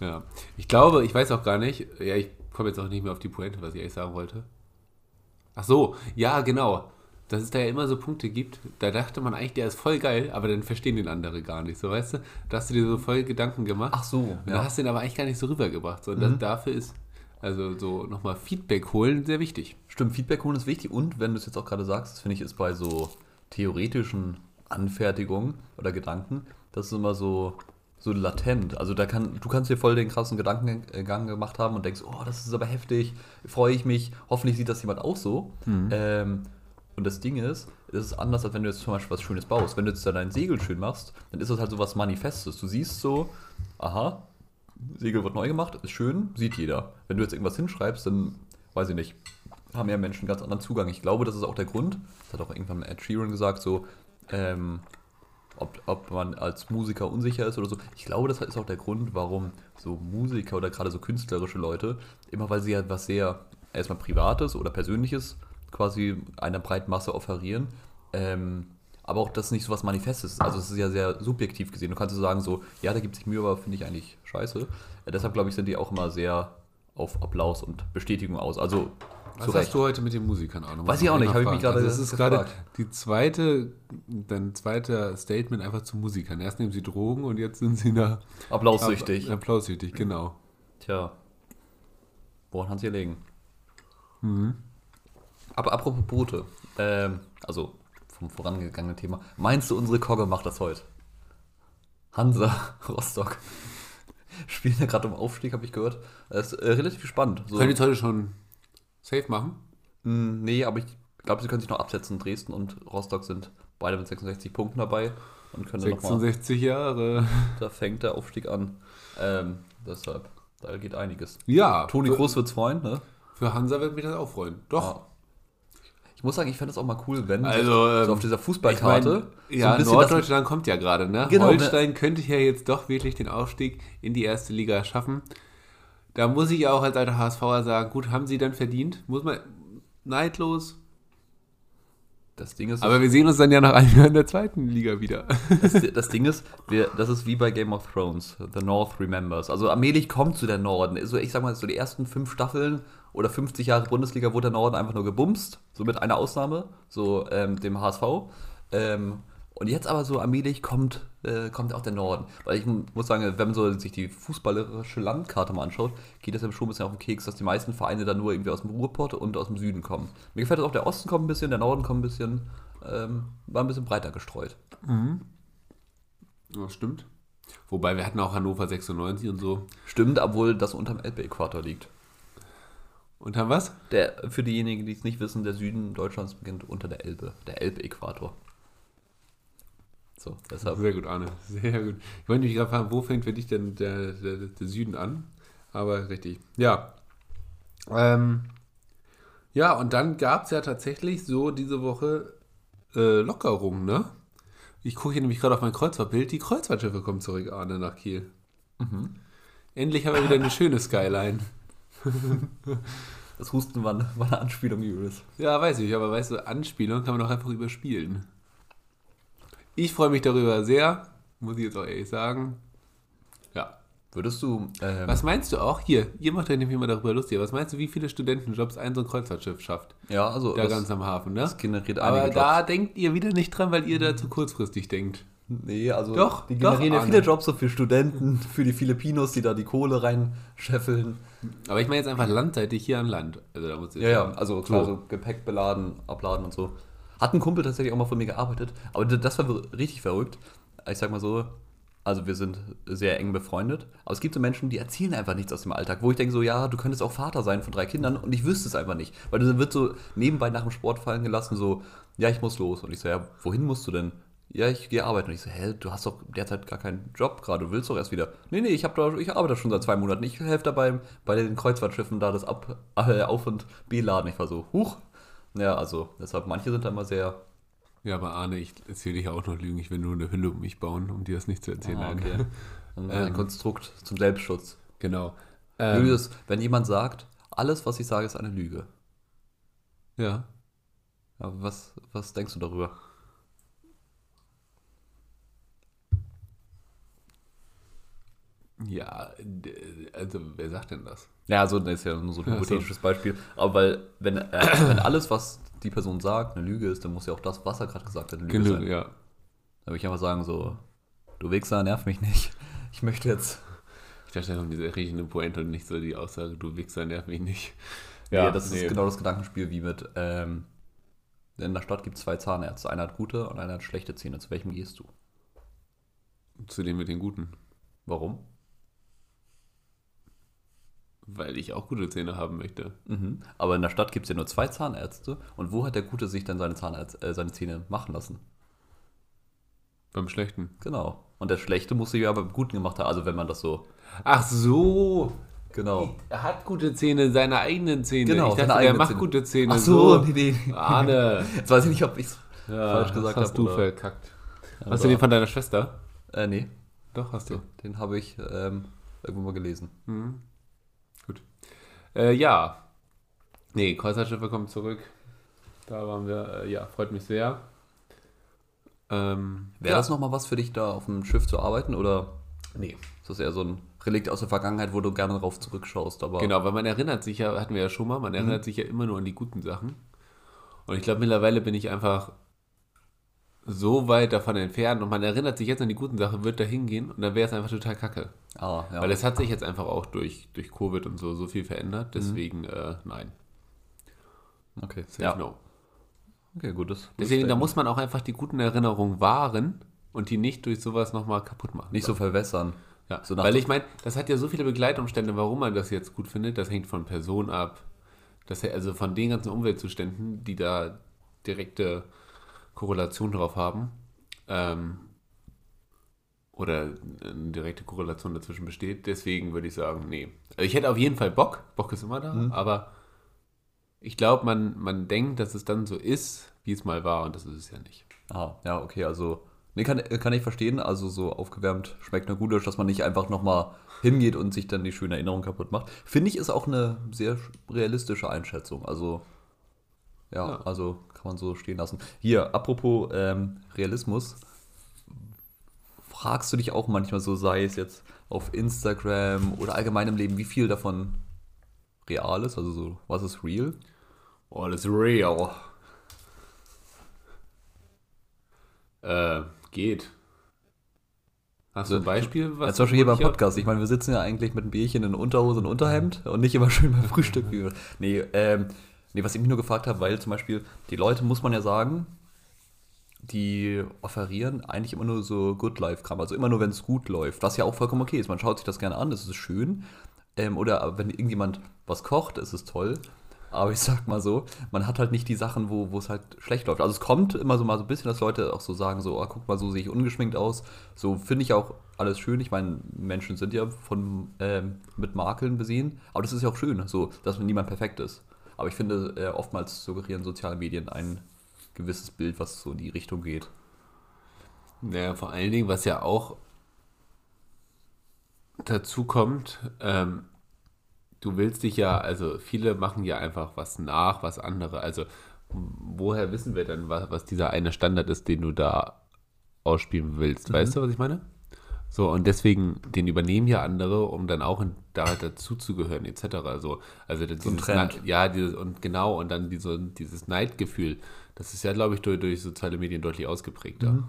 [SPEAKER 1] Ja. Ich glaube, ich weiß auch gar nicht, ja, ich komme jetzt auch nicht mehr auf die Pointe, was ich eigentlich sagen wollte. Ach so, ja, genau. Dass es da ja immer so Punkte gibt, da dachte man eigentlich, der ist voll geil, aber dann verstehen den andere gar nicht. So, weißt du? Da hast du dir so voll Gedanken gemacht.
[SPEAKER 2] Ach so,
[SPEAKER 1] Und
[SPEAKER 2] ja.
[SPEAKER 1] da hast du den aber eigentlich gar nicht so rübergebracht. So, das, dafür ist, also so nochmal Feedback holen sehr wichtig.
[SPEAKER 2] Stimmt, Feedback holen ist wichtig und wenn du es jetzt auch gerade sagst, das finde ich ist bei so theoretischen Anfertigungen oder Gedanken, das ist immer so, so latent. Also da kann, du kannst dir voll den krassen Gedankengang gemacht haben und denkst, oh, das ist aber heftig, freue ich mich, hoffentlich sieht das jemand auch so. Ähm, und das Ding ist, es ist anders, als wenn du jetzt zum Beispiel was Schönes baust. Wenn du jetzt da dein Segel schön machst, dann ist das halt so was Manifestes. Du siehst so, aha, Segel wird neu gemacht, ist schön, sieht jeder. Wenn du jetzt irgendwas hinschreibst, dann weiß ich nicht, haben ja Menschen einen ganz anderen Zugang. Ich glaube, das ist auch der Grund, das hat auch irgendwann Ed Sheeran gesagt, so, ähm, ob, ob man als Musiker unsicher ist oder so. Ich glaube, das ist auch der Grund, warum so Musiker oder gerade so künstlerische Leute, immer weil sie ja was sehr erstmal Privates oder Persönliches quasi einer breiten Masse offerieren, ähm, aber auch das nicht so was Manifestes ist. Also es ist ja sehr subjektiv gesehen. Du kannst so sagen, so, ja, da gibt sich Mühe, aber finde ich eigentlich scheiße. Äh, deshalb glaube ich, sind die auch immer sehr auf Applaus und Bestätigung aus. Also
[SPEAKER 1] Was
[SPEAKER 2] zu
[SPEAKER 1] hast du heute mit den Musikern auch noch?
[SPEAKER 2] Weiß ich auch nicht, habe ich mich gerade
[SPEAKER 1] Also das ist gerade die zweite, dein zweiter Statement einfach zu Musikern. Erst nehmen sie Drogen und jetzt sind sie da
[SPEAKER 2] Applaussüchtig.
[SPEAKER 1] Applaussüchtig, genau.
[SPEAKER 2] Tja. Woran kann es hier liegen?
[SPEAKER 1] Mhm.
[SPEAKER 2] Aber apropos Boote. Ähm, also vom vorangegangenen Thema. Meinst du, unsere Kogge macht das heute? Hansa, Rostock. Spielen ja gerade um Aufstieg, habe ich gehört. Das ist äh, relativ spannend. So,
[SPEAKER 1] Können die jetzt heute schon safe machen?
[SPEAKER 2] mh, nee, aber ich glaube, sie können sich noch absetzen. Dresden und Rostock sind beide mit 66 Punkten dabei und können dann nochmal.
[SPEAKER 1] 66 Jahre.
[SPEAKER 2] Da fängt der Aufstieg an. Ähm, deshalb, da geht einiges.
[SPEAKER 1] Ja,
[SPEAKER 2] Toni Groß wird's freuen, ne?
[SPEAKER 1] für Hansa wird mich das auch freuen. Doch.
[SPEAKER 2] Ja. Ich muss sagen, ich fände es auch mal cool, wenn
[SPEAKER 1] Also,
[SPEAKER 2] so
[SPEAKER 1] ähm,
[SPEAKER 2] auf dieser
[SPEAKER 1] Ich
[SPEAKER 2] Fußballkarte
[SPEAKER 1] mein,
[SPEAKER 2] so
[SPEAKER 1] ja,
[SPEAKER 2] das,
[SPEAKER 1] Norddeutschland kommt ja gerade, ne?
[SPEAKER 2] Genau,
[SPEAKER 1] Holstein könnte ja jetzt doch wirklich den Aufstieg in die erste Liga schaffen. Da muss ich auch als alter HSVer sagen, gut, haben sie dann verdient? Muss man neidlos.
[SPEAKER 2] das Ding ist,
[SPEAKER 1] Aber wir sehen uns dann ja nach einem Jahr in der zweiten Liga wieder.
[SPEAKER 2] das, das Ding ist, wir, das ist wie bei Game of Thrones, The North Remembers. Also allmählich kommt zu der Norden. Also ich sag mal, so die ersten fünf Staffeln oder 50 Jahre Bundesliga wurde der Norden einfach nur gebumst, so mit einer Ausnahme, so ähm, dem HSV. Ähm, und jetzt aber so allmählich kommt, äh, kommt auch der Norden. Weil ich muss sagen, wenn man so sich die fußballerische Landkarte mal anschaut, geht das ja schon ein bisschen auf den Keks, dass die meisten Vereine dann nur irgendwie aus dem Ruhrpott und aus dem Süden kommen. Mir gefällt das auch, der Osten kommt ein bisschen, der Norden kommt ein bisschen, ähm, war ein bisschen breiter gestreut.
[SPEAKER 1] Ja, stimmt. Wobei wir hatten auch Hannover 96 und so.
[SPEAKER 2] Stimmt, obwohl das unterm Elbe-Äquator liegt.
[SPEAKER 1] Und haben was?
[SPEAKER 2] Der, für diejenigen, die es nicht wissen, der Süden Deutschlands beginnt unter der Elbe, der Elbe-Äquator. So, deshalb.
[SPEAKER 1] Sehr gut, Arne. Sehr gut. Ich wollte mich gerade fragen, wo fängt für dich denn der, der, der Süden an? Aber richtig. Ja. Ähm, ja, und dann gab es ja tatsächlich so diese Woche äh, Lockerungen, ne? Ich gucke hier nämlich gerade auf mein Kreuzfahrtbild. Die Kreuzfahrtschiffe kommen zurück, Arne, nach Kiel.
[SPEAKER 2] Mhm.
[SPEAKER 1] Endlich haben wir wieder eine schöne Skyline.
[SPEAKER 2] Das Husten war, war eine Anspielung, Julius.
[SPEAKER 1] Ja, weiß ich, aber weißt du, Anspielung kann man doch einfach überspielen. Ich freue mich darüber sehr, muss ich jetzt auch ehrlich sagen. Ja.
[SPEAKER 2] Würdest du. Ähm,
[SPEAKER 1] Was meinst du auch? Hier, ihr macht euch nämlich immer darüber lustig. Was meinst du, wie viele Studentenjobs ein so ein Kreuzfahrtschiff schafft?
[SPEAKER 2] Ja, also.
[SPEAKER 1] Da
[SPEAKER 2] das,
[SPEAKER 1] ganz am Hafen, ne?
[SPEAKER 2] das generiert
[SPEAKER 1] Aber da denkt ihr wieder nicht dran, weil ihr da zu kurzfristig denkt.
[SPEAKER 2] Nee, also.
[SPEAKER 1] Doch,
[SPEAKER 2] die
[SPEAKER 1] doch,
[SPEAKER 2] generieren ja
[SPEAKER 1] Arne.
[SPEAKER 2] viele Jobs so für Studenten, für die Filipinos, die da die Kohle reinscheffeln.
[SPEAKER 1] Aber ich meine jetzt einfach landseitig hier an Land. Also da muss ich
[SPEAKER 2] Ja, ja, also klar,
[SPEAKER 1] so.
[SPEAKER 2] so Gepäck beladen, abladen und so. Hat ein Kumpel tatsächlich auch mal von mir gearbeitet, aber das war richtig verrückt. Ich sag mal so, also wir sind sehr eng befreundet, aber es gibt so Menschen, die erzählen einfach nichts aus dem Alltag, wo ich denke so, ja, du könntest auch Vater sein von drei Kindern und ich wüsste es einfach nicht, weil dann wird so nebenbei nach dem Sport fallen gelassen, so, ja, ich muss los. Und ich so, ja, wohin musst du denn? Ja, ich gehe arbeiten. Und ich so, hä, du hast doch derzeit gar keinen Job gerade, du willst doch erst wieder. Nee, nee, ich, hab da, ich arbeite schon seit zwei Monaten. Ich helfe dabei bei den Kreuzfahrtschiffen da das Ab, äh, Auf- und B-Laden. Ich war so, huch. Ja, also deshalb, manche sind da immer sehr.
[SPEAKER 1] Ja, aber Arne, ich erzähle dich auch noch Lügen. Ich will nur eine Hülle um mich bauen, um dir das nicht zu erzählen.
[SPEAKER 2] Ah, okay. Ein, ein
[SPEAKER 1] Ähm.
[SPEAKER 2] Konstrukt zum Selbstschutz.
[SPEAKER 1] Genau. Ähm,
[SPEAKER 2] Julius, wenn jemand sagt, alles, was ich sage, ist eine Lüge.
[SPEAKER 1] ja.
[SPEAKER 2] Ja, was, was denkst du darüber?
[SPEAKER 1] Ja, also wer sagt denn das?
[SPEAKER 2] Ja, also das ist ja nur so ein
[SPEAKER 1] so.
[SPEAKER 2] hypothetisches Beispiel. Aber weil, wenn, äh, wenn alles, was die Person sagt, eine Lüge ist, dann muss ja auch das, was er gerade gesagt hat, eine Lüge
[SPEAKER 1] Genug,
[SPEAKER 2] sein.
[SPEAKER 1] ja.
[SPEAKER 2] Da würde ich einfach sagen, so, du Wichser, nerv mich nicht. Ich möchte jetzt.
[SPEAKER 1] Ich dachte, da kommt diese riechende Pointe und nicht so die Aussage, du Wichser, nerv mich nicht.
[SPEAKER 2] Ja, das ist genau das Gedankenspiel wie mit, ähm, in der Stadt gibt es zwei Zahnärzte. Einer hat gute und einer hat schlechte Zähne. Zu welchem gehst du?
[SPEAKER 1] Zu dem mit den Guten.
[SPEAKER 2] Warum?
[SPEAKER 1] Weil ich auch gute Zähne haben möchte.
[SPEAKER 2] Mhm. Aber in der Stadt gibt es ja nur zwei Zahnärzte. Und wo hat der Gute sich dann seine, Zahnärzt, äh, seine Zähne machen lassen?
[SPEAKER 1] Beim Schlechten.
[SPEAKER 2] Genau. Und der Schlechte muss sich ja beim Guten gemacht haben. Also wenn man das so.
[SPEAKER 1] Ach so.
[SPEAKER 2] Genau.
[SPEAKER 1] Er hat gute Zähne, seine eigenen Zähne.
[SPEAKER 2] Genau,
[SPEAKER 1] ich dachte, er macht
[SPEAKER 2] Zähne.
[SPEAKER 1] gute Zähne.
[SPEAKER 2] Ach so,
[SPEAKER 1] so.
[SPEAKER 2] nee, nee.
[SPEAKER 1] Ahne.
[SPEAKER 2] Jetzt weiß ich nicht, ob ich es
[SPEAKER 1] Ja,
[SPEAKER 2] falsch gesagt
[SPEAKER 1] das hast
[SPEAKER 2] habe.
[SPEAKER 1] du
[SPEAKER 2] oder-
[SPEAKER 1] verkackt. Hast du den von deiner Schwester?
[SPEAKER 2] Äh, nee.
[SPEAKER 1] Doch, hast du.
[SPEAKER 2] Den habe ich ähm, irgendwo mal gelesen.
[SPEAKER 1] Gut. Äh, ja. Nee, Kreuzfahrtschiffe kommen zurück. Da waren wir, äh, ja, freut mich sehr. Ähm,
[SPEAKER 2] Wäre
[SPEAKER 1] ja.
[SPEAKER 2] das nochmal was für dich, da auf dem Schiff zu arbeiten? Oder
[SPEAKER 1] Nee.
[SPEAKER 2] ist das eher so ein Relikt aus der Vergangenheit, wo du gerne drauf zurückschaust? Aber
[SPEAKER 1] Genau, weil man erinnert sich ja, hatten wir ja schon mal, man
[SPEAKER 2] Mhm.
[SPEAKER 1] erinnert sich ja immer nur an die guten Sachen. Und ich glaube, mittlerweile bin ich einfach so weit davon entfernt und man erinnert sich jetzt an die guten Sachen, wird da hingehen und dann wäre es einfach total kacke.
[SPEAKER 2] Ah, ja.
[SPEAKER 1] Weil es hat sich jetzt einfach auch durch, durch Covid und so so viel
[SPEAKER 2] Mhm.
[SPEAKER 1] verändert, deswegen äh, nein.
[SPEAKER 2] okay.
[SPEAKER 1] Safe
[SPEAKER 2] Ja.
[SPEAKER 1] no.
[SPEAKER 2] Okay, gutes.
[SPEAKER 1] Deswegen, da
[SPEAKER 2] gutes
[SPEAKER 1] muss man auch einfach die guten Erinnerungen wahren und die nicht durch sowas nochmal kaputt machen.
[SPEAKER 2] Nicht so verwässern.
[SPEAKER 1] Ja,
[SPEAKER 2] so
[SPEAKER 1] weil ich meine, das hat ja so viele Begleitumstände, warum man das jetzt gut findet. Das hängt von Person ab. Das, also von den ganzen Umweltzuständen, die da direkte Korrelation drauf haben. Ähm, oder eine direkte Korrelation dazwischen besteht. Deswegen würde ich sagen, nee. Also ich hätte auf jeden Fall Bock. Bock ist immer da.
[SPEAKER 2] Mhm.
[SPEAKER 1] Aber ich glaube, man, man denkt, dass es dann so ist, wie es mal war. Und das ist es ja nicht.
[SPEAKER 2] Ah, ja, okay, also. Nee, kann, kann ich verstehen. Also so aufgewärmt schmeckt nur gut, dass man nicht einfach nochmal hingeht und sich dann die schöne Erinnerung kaputt macht. Finde ich, ist auch eine sehr realistische Einschätzung. Also, ja,
[SPEAKER 1] Ja.
[SPEAKER 2] also kann man so stehen lassen. Hier, apropos ähm, Realismus. Fragst du dich auch manchmal so, sei es jetzt auf Instagram oder allgemein im Leben, wie viel davon real ist? Also so, was ist real?
[SPEAKER 1] Oh, ist real. Äh, geht. Hast du ein Beispiel?
[SPEAKER 2] Ja, zum Beispiel hier beim? Podcast. Ich meine, wir sitzen ja eigentlich mit einem Bierchen in Unterhose und Unterhemd und nicht immer schön beim Frühstück. Nee, ähm, nee, was ich mich nur gefragt habe, weil zum Beispiel die Leute, muss man ja sagen, die offerieren eigentlich immer nur so Good Life-Kram. Also immer nur, wenn es gut läuft. Was ja auch vollkommen okay ist. Man schaut sich das gerne an, das ist schön. Ähm, oder wenn irgendjemand was kocht, ist es toll. Aber ich sag mal so, man hat halt nicht die Sachen, wo es halt schlecht läuft. Also es kommt immer so mal so ein bisschen, dass Leute auch so sagen, so, oh, guck mal, so sehe ich ungeschminkt aus. So finde ich auch alles schön. Ich meine, Menschen sind ja von ähm, mit Makeln besehen. Aber das ist ja auch schön, so, dass niemand perfekt ist. Aber ich finde, äh, oftmals suggerieren soziale Medien ein gewisses Bild, was so in die Richtung geht.
[SPEAKER 1] Naja, vor allen Dingen, was ja auch dazu kommt, ähm, du willst dich ja, also viele machen ja einfach was nach, was andere. Also woher wissen wir denn, was, was dieser eine Standard ist, den du da ausspielen willst? Weißt du, was ich meine? So, und deswegen, den übernehmen ja andere, um dann auch in, da dazuzugehören, etc. So, also dieses
[SPEAKER 2] ein Trend.
[SPEAKER 1] Neid- ja, dieses, und genau, und dann diese, dieses Neidgefühl, das ist ja, glaube ich, durch, durch soziale Medien deutlich ausgeprägter.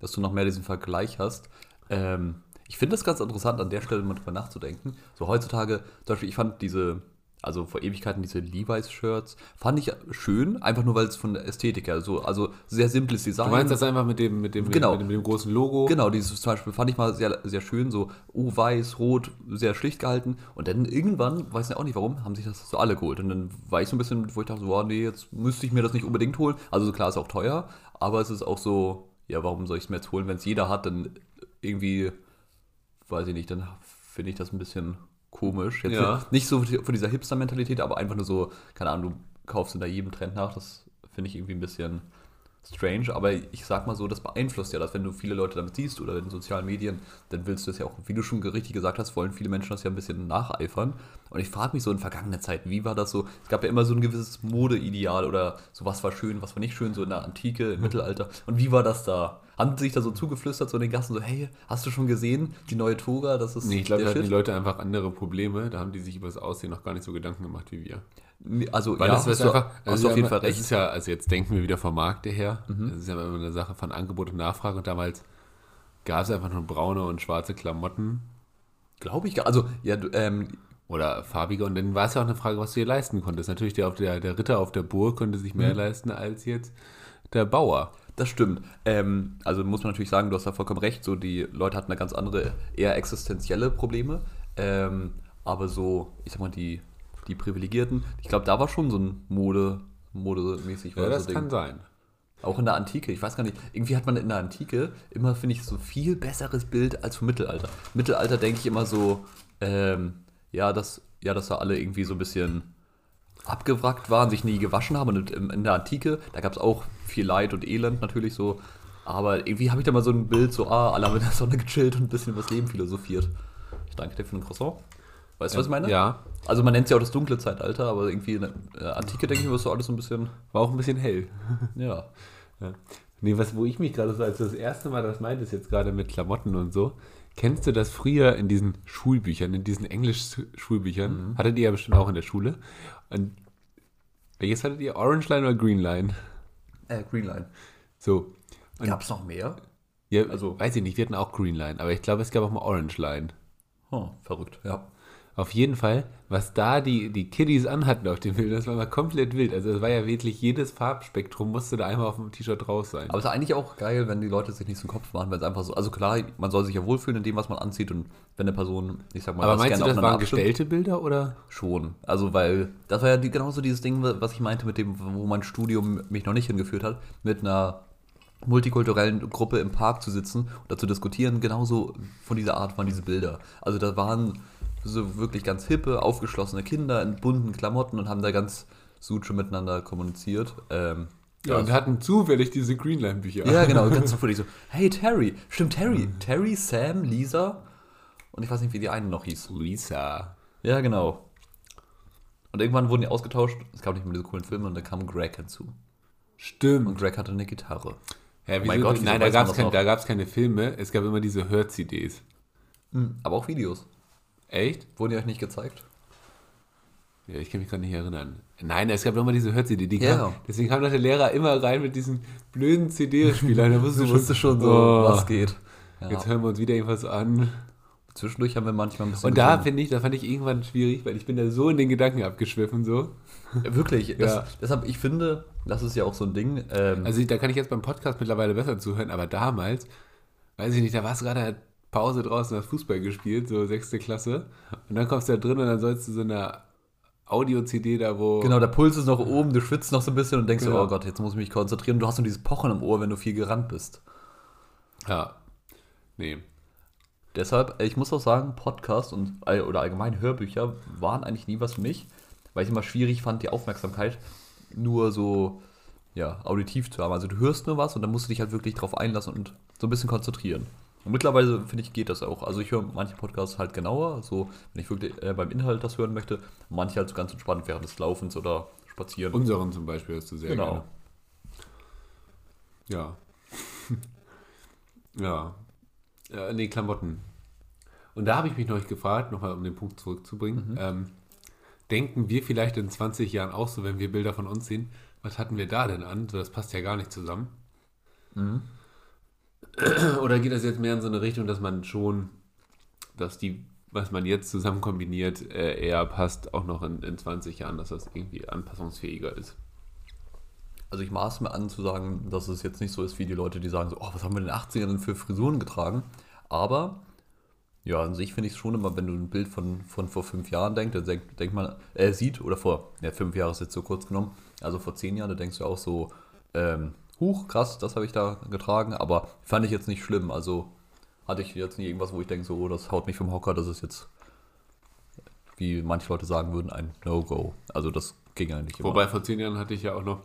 [SPEAKER 2] dass du noch mehr diesen Vergleich hast. Ähm, ich finde das ganz interessant, an der Stelle mal drüber nachzudenken. So heutzutage, zum Beispiel, ich fand diese, also vor Ewigkeiten diese Levi's-Shirts, fand ich schön, einfach nur weil es von der Ästhetik her so, also sehr simples Design.
[SPEAKER 1] Du meinst das einfach mit dem, mit dem,
[SPEAKER 2] Genau.
[SPEAKER 1] mit dem, mit dem großen Logo?
[SPEAKER 2] Genau, dieses zum Beispiel fand ich mal sehr, sehr schön, so oh, weiß, rot, sehr schlicht gehalten. Und dann irgendwann, weiß ich auch nicht warum, haben sich das so alle geholt. Und dann war ich so ein bisschen, wo ich dachte, so, oh, nee, jetzt müsste ich mir das nicht unbedingt holen. Also so klar, ist auch teuer, aber es ist auch so, ja, warum soll ich es mir jetzt holen, wenn es jeder hat, dann irgendwie, weiß ich nicht, dann finde ich das ein bisschen komisch. Jetzt
[SPEAKER 1] Ja.
[SPEAKER 2] nicht so von dieser Hipster-Mentalität, aber einfach nur so, keine Ahnung, du kaufst in da jedem Trend nach, das finde ich irgendwie ein bisschen strange, aber ich sag mal so, das beeinflusst ja das, wenn du viele Leute damit siehst oder in den sozialen Medien, dann willst du es ja auch, wie du schon richtig gesagt hast, wollen viele Menschen das ja ein bisschen nacheifern. Und ich frage mich so in vergangener Zeit, wie war das so? Es gab ja immer so ein gewisses Modeideal oder so, was war schön, was war nicht schön, so in der Antike, im Mittelalter. Und wie war das da? Haben sich da so zugeflüstert, so in den Gassen, so, hey, hast du schon gesehen, die neue Toga, das ist
[SPEAKER 1] Nee, ich glaube, da hatten die? Leute einfach andere Probleme. Da haben die sich über das Aussehen noch gar nicht so Gedanken gemacht wie wir.
[SPEAKER 2] Also,
[SPEAKER 1] Weil
[SPEAKER 2] ja,
[SPEAKER 1] das ist einfach,
[SPEAKER 2] hast du auf jeden Fall recht. Mhm.
[SPEAKER 1] ist ja, also jetzt denken wir wieder vom Markt her. Es ist ja immer eine Sache von Angebot und Nachfrage. Und damals gab es einfach nur braune und schwarze Klamotten
[SPEAKER 2] Glaube ich gar Also, ja, du, ähm,
[SPEAKER 1] oder farbige. Und dann war es ja auch eine Frage, was du dir leisten konntest. Natürlich der, der, der Ritter auf der Burg konnte sich
[SPEAKER 2] Mhm.
[SPEAKER 1] mehr leisten als jetzt der Bauer.
[SPEAKER 2] Das stimmt. Ähm, also muss man natürlich sagen, du hast da vollkommen recht, so die Leute hatten eine ganz andere, eher existenzielle Probleme. Ähm, aber so, ich sag mal, die, die Privilegierten, ich glaube, da war schon so ein Mode, modemäßig
[SPEAKER 1] Ja,
[SPEAKER 2] war
[SPEAKER 1] das
[SPEAKER 2] so
[SPEAKER 1] kann
[SPEAKER 2] Ding.
[SPEAKER 1] sein.
[SPEAKER 2] Auch in der Antike, ich weiß gar nicht, irgendwie hat man in der Antike immer, finde ich, so viel besseres Bild als vom Mittelalter. Mittelalter denke ich immer so, ähm, ja, dass, ja, dass da alle irgendwie so ein bisschen abgewrackt waren, sich nie gewaschen haben. Und in der Antike, da gab es auch viel Leid und Elend natürlich so. Aber irgendwie habe ich da mal so ein Bild, so, ah, alle haben in der Sonne gechillt und ein bisschen über das Leben philosophiert. Ich danke dir für den Croissant. Weißt du, was ich meine?
[SPEAKER 1] Ja,
[SPEAKER 2] Also man nennt es ja auch das dunkle Zeitalter, aber irgendwie in der Antike, denke ich, war so alles so ein bisschen,
[SPEAKER 1] war auch ein bisschen hell.
[SPEAKER 2] ja.
[SPEAKER 1] Ja. Nee, was, wo ich mich gerade so, als das erste Mal das meintest, jetzt gerade mit Klamotten und so, kennst du das früher in diesen Schulbüchern, in diesen Englisch-Schulbüchern? Hattet ihr ja bestimmt auch in der Schule. Und welches hattet ihr? Orange Line oder Green Line?
[SPEAKER 2] Äh, Greenline.
[SPEAKER 1] So. Und,
[SPEAKER 2] Gab es noch mehr?
[SPEAKER 1] ja,
[SPEAKER 2] also-
[SPEAKER 1] also, weiß ich nicht, wir hatten auch Green Line, aber ich glaube, es gab auch mal Orange Line.
[SPEAKER 2] Oh, verrückt, ja.
[SPEAKER 1] Auf jeden Fall, was da die, die Kiddies anhatten auf dem Bild, das war mal komplett wild. Also es war ja wirklich, jedes Farbspektrum musste da einmal auf dem T-Shirt draus sein.
[SPEAKER 2] Aber es ist eigentlich auch geil, wenn die Leute sich nicht einen Kopf machen, wenn es einfach so, also klar, man soll sich ja wohlfühlen in dem, was man anzieht und wenn eine Person, ich sag mal,
[SPEAKER 1] aber meinst du, das waren
[SPEAKER 2] abstimmt,
[SPEAKER 1] gestellte Bilder oder?
[SPEAKER 2] Schon. Also, weil das war ja die, genauso dieses Ding, was ich meinte, mit dem, wo mein Studium mich noch nicht hingeführt hat, mit einer multikulturellen Gruppe im Park zu sitzen und dazu diskutieren. Genauso von dieser Art waren diese Bilder. Also, da waren so wirklich ganz hippe, aufgeschlossene Kinder in bunten Klamotten und haben da ganz suche miteinander kommuniziert. Ähm,
[SPEAKER 1] Ja, und hatten zufällig diese Greenline-Bücher.
[SPEAKER 2] Ja, genau, ganz zufällig so. Hey, Terry. Stimmt, Terry. Terry, Sam, Lisa und ich weiß nicht, wie die eine noch hieß.
[SPEAKER 1] Lisa.
[SPEAKER 2] Ja, genau. Und irgendwann wurden die ausgetauscht. Es gab nicht mehr diese coolen Filme und dann kam Greg hinzu. Und
[SPEAKER 1] Stimmt.
[SPEAKER 2] Greg hatte eine Gitarre.
[SPEAKER 1] Ja,
[SPEAKER 2] Oh mein Gott,
[SPEAKER 1] nein, da gab es kein, keine Filme, es gab immer diese Hör-CDs.
[SPEAKER 2] Aber auch Videos.
[SPEAKER 1] Echt?
[SPEAKER 2] Wurden die euch nicht gezeigt?
[SPEAKER 1] Ja, ich kann mich gar nicht erinnern. Nein, es gab immer diese Hör-CD. Die
[SPEAKER 2] Ja.
[SPEAKER 1] kam, deswegen kam doch der Lehrer immer rein mit diesen blöden CD-Spielern. Da wusste schon,
[SPEAKER 2] schon so,
[SPEAKER 1] oh,
[SPEAKER 2] was geht. Ja.
[SPEAKER 1] Jetzt hören wir uns wieder irgendwas an.
[SPEAKER 2] Zwischendurch haben wir manchmal ein bisschen.
[SPEAKER 1] Und da finde ich, da fand ich irgendwann schwierig, weil ich bin da so in den Gedanken abgeschwiffen so.
[SPEAKER 2] Wirklich. Das,
[SPEAKER 1] Ja.
[SPEAKER 2] Deshalb, ich finde, das ist ja auch so ein Ding. Ähm,
[SPEAKER 1] Also da kann ich jetzt beim Podcast mittlerweile besser zuhören, aber damals, weiß ich nicht, da warst du gerade Pause draußen, hast Fußball gespielt, so sechste Klasse. Und dann kommst du da drin und dann sollst du so eine Audio-CD da, wo...
[SPEAKER 2] Genau, der Puls ist noch oben, du schwitzt noch so ein bisschen und denkst
[SPEAKER 1] Genau.
[SPEAKER 2] so, oh Gott, jetzt muss ich mich konzentrieren. Du hast nur dieses Pochen im Ohr, wenn du viel gerannt bist.
[SPEAKER 1] Ja. Nee.
[SPEAKER 2] Deshalb, ich muss auch sagen, Podcast und oder allgemein Hörbücher waren eigentlich nie was für mich, weil ich immer schwierig fand, die Aufmerksamkeit nur so ja, auditiv zu haben. Also du hörst nur was und dann musst du dich halt wirklich drauf einlassen und so ein bisschen konzentrieren. Und mittlerweile, finde ich, geht das auch. Also ich höre manche Podcasts halt genauer, so wenn ich wirklich äh, beim Inhalt das hören möchte, manche halt so ganz entspannt während des Laufens oder Spazieren.
[SPEAKER 1] Unseren zum Beispiel hast du sehr
[SPEAKER 2] Genau.
[SPEAKER 1] gerne. Ja. ja. Äh, nee, Klamotten. Und da habe ich mich noch gefragt, nochmal um den Punkt zurückzubringen. Ähm, denken wir vielleicht in 20 Jahren auch so, wenn wir Bilder von uns sehen, was hatten wir da denn an? So, das passt ja gar nicht zusammen. Oder geht das jetzt mehr in so eine Richtung, dass man schon, dass die, was man jetzt zusammen kombiniert, äh, eher passt, auch noch in, in 20 Jahren, dass das irgendwie anpassungsfähiger ist?
[SPEAKER 2] Also ich maß mir an zu sagen, dass es jetzt nicht so ist wie die Leute, die sagen so, oh, was haben wir in den 80ern denn für Frisuren getragen? Aber ja, an sich finde ich es schon immer, wenn du ein Bild von, von vor fünf Jahren denkst, dann denkt denk man, äh, sieht, oder vor, ja, fünf Jahre ist jetzt so kurz genommen, also vor zehn Jahren, da denkst du auch so, ähm, huch, krass, das habe ich da getragen, aber fand ich jetzt nicht schlimm, also hatte ich jetzt nie irgendwas, wo ich denke so, oh, das haut mich vom Hocker, das ist jetzt, wie manche Leute sagen würden, ein No-Go. Also das ging eigentlich immer.
[SPEAKER 1] Wobei vor zehn Jahren hatte ich ja auch noch.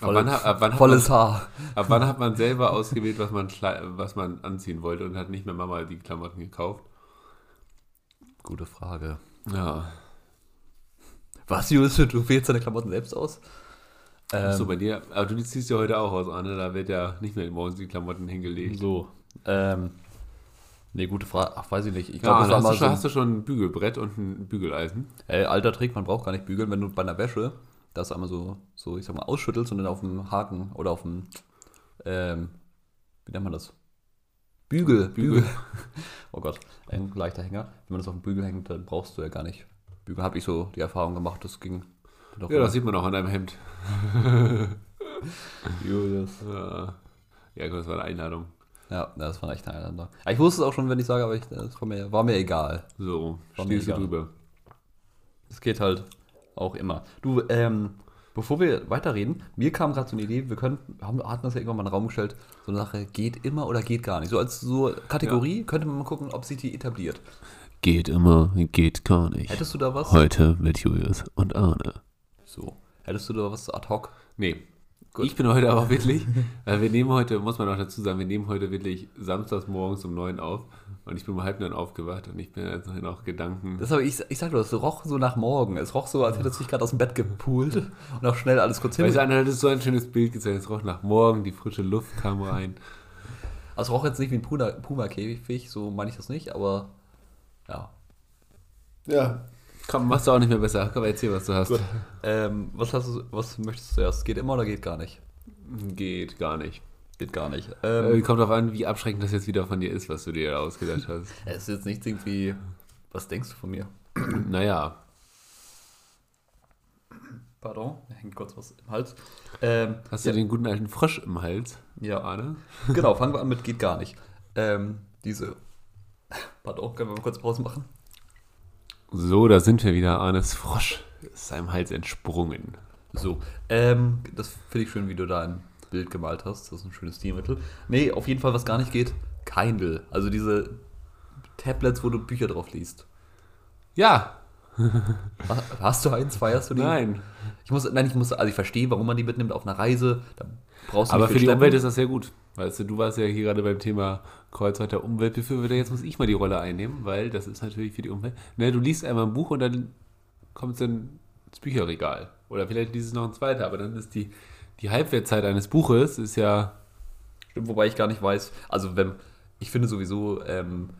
[SPEAKER 1] Ab
[SPEAKER 2] Voll-
[SPEAKER 1] wann, ab, wann hat
[SPEAKER 2] volles
[SPEAKER 1] man,
[SPEAKER 2] Haar.
[SPEAKER 1] ab wann hat man selber ausgewählt, was man, was man anziehen wollte und hat nicht mehr Mama die Klamotten gekauft?
[SPEAKER 2] Gute Frage.
[SPEAKER 1] Ja.
[SPEAKER 2] Was, Julius, du wählst deine Klamotten selbst aus? Ähm,
[SPEAKER 1] so, bei dir, aber du ziehst ja heute auch aus, Arne, da wird ja nicht mehr morgens die Klamotten hingelegt.
[SPEAKER 2] So. Ähm, nee, gute Frage. Ach, weiß ich nicht. Ich
[SPEAKER 1] Ja,
[SPEAKER 2] glaube, war
[SPEAKER 1] hast,
[SPEAKER 2] mal
[SPEAKER 1] du schon,
[SPEAKER 2] so.
[SPEAKER 1] hast du schon ein Bügelbrett und ein Bügeleisen?
[SPEAKER 2] Ey, alter Trick, man braucht gar nicht bügeln, wenn du bei einer Wäsche das einmal so, so, ich sag mal, ausschüttelst und dann auf dem Haken oder auf dem, ähm, wie nennt man das? Bügel, Bügel. oh Gott, ein leichter Hänger. Wenn man das auf dem Bügel hängt, dann brauchst du ja gar nicht bügeln. Habe ich so die Erfahrung gemacht, das ging. Doch
[SPEAKER 1] Ja, das sieht man auch an deinem Hemd.
[SPEAKER 2] Julius.
[SPEAKER 1] Ja, ja gut, das war eine Einladung.
[SPEAKER 2] Ja, das war echt ein Einander. Ich wusste es auch schon, wenn ich sage, aber ich, das war mir, war mir egal.
[SPEAKER 1] So,
[SPEAKER 2] War
[SPEAKER 1] stehst du drüber.
[SPEAKER 2] Es geht halt auch immer. Du, ähm, bevor wir weiterreden, mir kam gerade so eine Idee, wir könnten, haben, hatten das ja irgendwann mal in den Raum gestellt, so eine Sache, geht immer oder geht gar nicht. So als so Kategorie könnte man mal gucken, ob sich die etabliert.
[SPEAKER 1] Geht immer, geht gar nicht.
[SPEAKER 2] Hättest du da was?
[SPEAKER 1] Heute mit Julius und Arne.
[SPEAKER 2] So. Hättest du da was ad hoc?
[SPEAKER 1] Nee.
[SPEAKER 2] Gut.
[SPEAKER 1] Ich bin heute aber wirklich, weil wir nehmen heute, muss man auch dazu sagen, wir nehmen heute wirklich samstags morgens um neun auf und ich bin um halb neun aufgewacht und ich bin jetzt noch in auch Gedanken.
[SPEAKER 2] Das habe ich, ich sag nur, es roch so nach morgen. Es roch so, als hättest du dich gerade aus dem Bett gepoolt und auch schnell alles kurz hin.
[SPEAKER 1] Du, Anne hat so ein schönes Bild gezeigt, es roch nach morgen, die frische Luft kam rein.
[SPEAKER 2] Also roch jetzt nicht wie ein Puma- Puma-Käfig, so meine ich das nicht, aber ja.
[SPEAKER 1] Ja. Komm, machst du auch nicht mehr besser. Komm, erzähl, was du hast.
[SPEAKER 2] Ähm, was, hast du, was möchtest du zuerst? Geht immer oder geht gar nicht?
[SPEAKER 1] Geht gar nicht.
[SPEAKER 2] Geht gar nicht.
[SPEAKER 1] Äh,
[SPEAKER 2] Ähm,
[SPEAKER 1] kommt drauf an, wie abschreckend das jetzt wieder von dir ist, was du dir ausgedacht hast.
[SPEAKER 2] es ist jetzt nicht irgendwie. Was denkst du von mir?
[SPEAKER 1] naja,
[SPEAKER 2] Pardon, hängt kurz was im Hals. Ähm,
[SPEAKER 1] hast
[SPEAKER 2] ja,
[SPEAKER 1] du den guten alten Frosch im Hals,
[SPEAKER 2] Ja,
[SPEAKER 1] Arne?
[SPEAKER 2] genau, fangen wir an mit geht gar nicht. Ähm, diese. Pardon, können wir mal kurz Pause machen?
[SPEAKER 1] So, da sind wir wieder. Arnes Frosch ist seinem Hals entsprungen.
[SPEAKER 2] So, ähm, das finde ich schön, wie du da ein Bild gemalt hast. Das ist ein schönes Stilmittel. Nee, auf jeden Fall, was gar nicht geht, Kindle. Also diese Tablets, wo du Bücher drauf liest.
[SPEAKER 1] Ja,
[SPEAKER 2] Ha- Hast du eins? Feierst du die?
[SPEAKER 1] nein.
[SPEAKER 2] Ich muss, nein, ich muss, also ich verstehe, warum man die mitnimmt auf einer Reise. Da brauchst du
[SPEAKER 1] Aber für die. Umwelt ist das sehr gut. Weißt du, du warst ja hier gerade beim Thema Kreuzfahrt Umweltbefürworter. Jetzt muss ich mal die Rolle einnehmen, weil das ist natürlich für die Umwelt. Ne, du liest einmal ein Buch und dann kommt es ins Bücherregal. Oder vielleicht liest es noch ein zweiter, aber dann ist die, die Halbwertzeit eines Buches ist ja.
[SPEAKER 2] Stimmt, wobei ich gar nicht weiß, also wenn, ich finde sowieso ähm,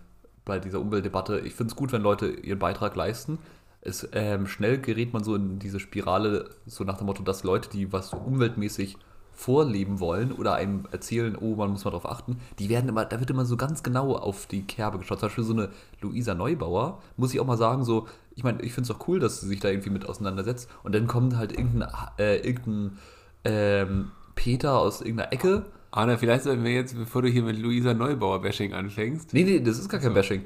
[SPEAKER 2] bei dieser Umweltdebatte, ich finde es gut, wenn Leute ihren Beitrag leisten. Es, ähm, schnell gerät man so in diese Spirale, so nach dem Motto, dass Leute, die was so umweltmäßig vorleben wollen oder einem erzählen, oh, man muss mal drauf achten, die werden immer, da wird immer so ganz genau auf die Kerbe geschaut. Zum Beispiel so eine Luisa Neubauer, muss ich auch mal sagen, so, ich meine, ich finde es auch cool, dass sie sich da irgendwie mit auseinandersetzt und dann kommt halt irgendein, äh, irgendein ähm, Peter aus irgendeiner Ecke
[SPEAKER 1] Arne, vielleicht sollten wir jetzt, bevor du hier mit Luisa Neubauer-Bashing anfängst.
[SPEAKER 2] Nee, nee, das ist gar kein Bashing.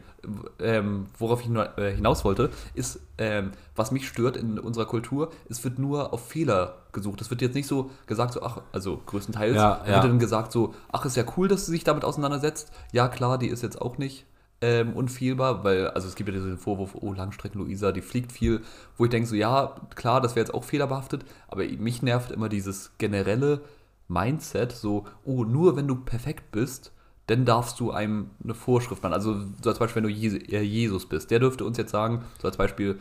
[SPEAKER 2] Ähm, worauf ich nur, äh, hinaus wollte, ist, ähm, was mich stört in unserer Kultur, es wird nur auf Fehler gesucht. Es wird jetzt nicht so gesagt, so, ach, also größtenteils,
[SPEAKER 1] Ja,
[SPEAKER 2] wird
[SPEAKER 1] ja.
[SPEAKER 2] dann gesagt, so, ach, ist ja cool, dass sie sich damit auseinandersetzt. Ja, klar, die ist jetzt auch nicht ähm, unfehlbar, weil, also es gibt ja diesen Vorwurf, oh, Langstrecken-Luisa, die fliegt viel, wo ich denke, so, ja, klar, das wäre jetzt auch fehlerbehaftet, aber mich nervt immer dieses generelle Mindset, so, oh, nur wenn du perfekt bist, dann darfst du einem eine Vorschrift machen. Also so als Beispiel, wenn du äh, Jesus bist, der dürfte uns jetzt sagen, so als Beispiel,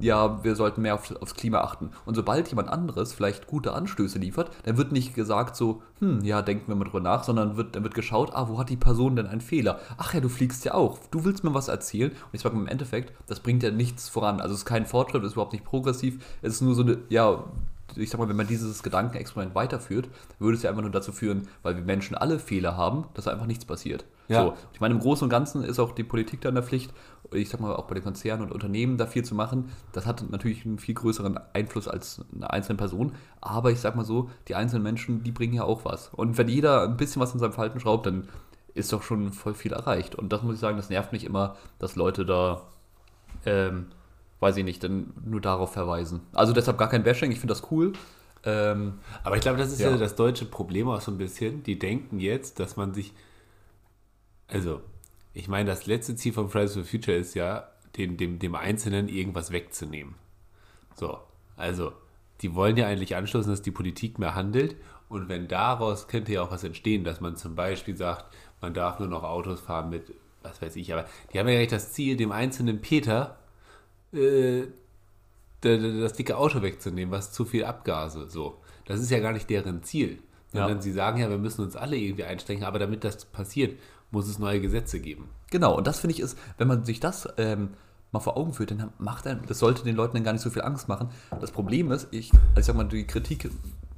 [SPEAKER 2] ja, wir sollten mehr auf, aufs Klima achten. Und sobald jemand anderes vielleicht gute Anstöße liefert, dann wird nicht gesagt so, hm, ja, denken wir mal drüber nach, sondern wird, dann wird geschaut, ah, wo hat die Person denn einen Fehler? Ach ja, du fliegst ja auch. Du willst mir was erzählen. Und ich sage mal im Endeffekt, das bringt ja nichts voran. Also es ist kein Fortschritt, es ist überhaupt nicht progressiv. Es ist nur so eine, ja, ich sag mal, wenn man dieses Gedankenexperiment weiterführt, würde es ja einfach nur dazu führen, weil wir Menschen alle Fehler haben, dass einfach nichts passiert.
[SPEAKER 1] Ja.
[SPEAKER 2] So, ich meine, im Großen und Ganzen ist auch die Politik da in der Pflicht, ich sag mal auch bei den Konzernen und Unternehmen da viel zu machen. Das hat natürlich einen viel größeren Einfluss als eine einzelne Person. Aber ich sag mal so, die einzelnen Menschen, die bringen ja auch was. Und wenn jeder ein bisschen was in seinem Verhalten schraubt, dann ist doch schon voll viel erreicht. Und das muss ich sagen, das nervt mich immer, dass Leute da, ähm, weiß ich nicht, dann nur darauf verweisen. Also deshalb gar kein Bashing, ich finde das cool. Ähm,
[SPEAKER 1] Aber ich glaube, das ist ja.
[SPEAKER 2] Ja.
[SPEAKER 1] das deutsche Problem auch so ein bisschen. Die denken jetzt, dass man sich. Also, ich meine, das letzte Ziel von Fridays for Future ist ja, dem, dem, dem Einzelnen irgendwas wegzunehmen. So, also, die wollen ja eigentlich anschließen, dass die Politik mehr handelt. Und wenn daraus könnte ja auch was entstehen, dass man zum Beispiel sagt, man darf nur noch Autos fahren mit, was weiß ich, aber die haben ja eigentlich das Ziel, dem einzelnen Peter äh, das dicke Auto wegzunehmen, was zu viel Abgase. So, das ist ja gar nicht deren Ziel. Sondern
[SPEAKER 2] Ja.
[SPEAKER 1] sie sagen ja, wir müssen uns alle irgendwie einstrengen, aber damit das passiert, muss es neue Gesetze geben.
[SPEAKER 2] Genau, und das finde ich ist, wenn man sich das ähm, mal vor Augen führt, dann macht ein, das sollte den Leuten dann gar nicht so viel Angst machen. Das Problem ist, ich, also ich sag mal, die Kritik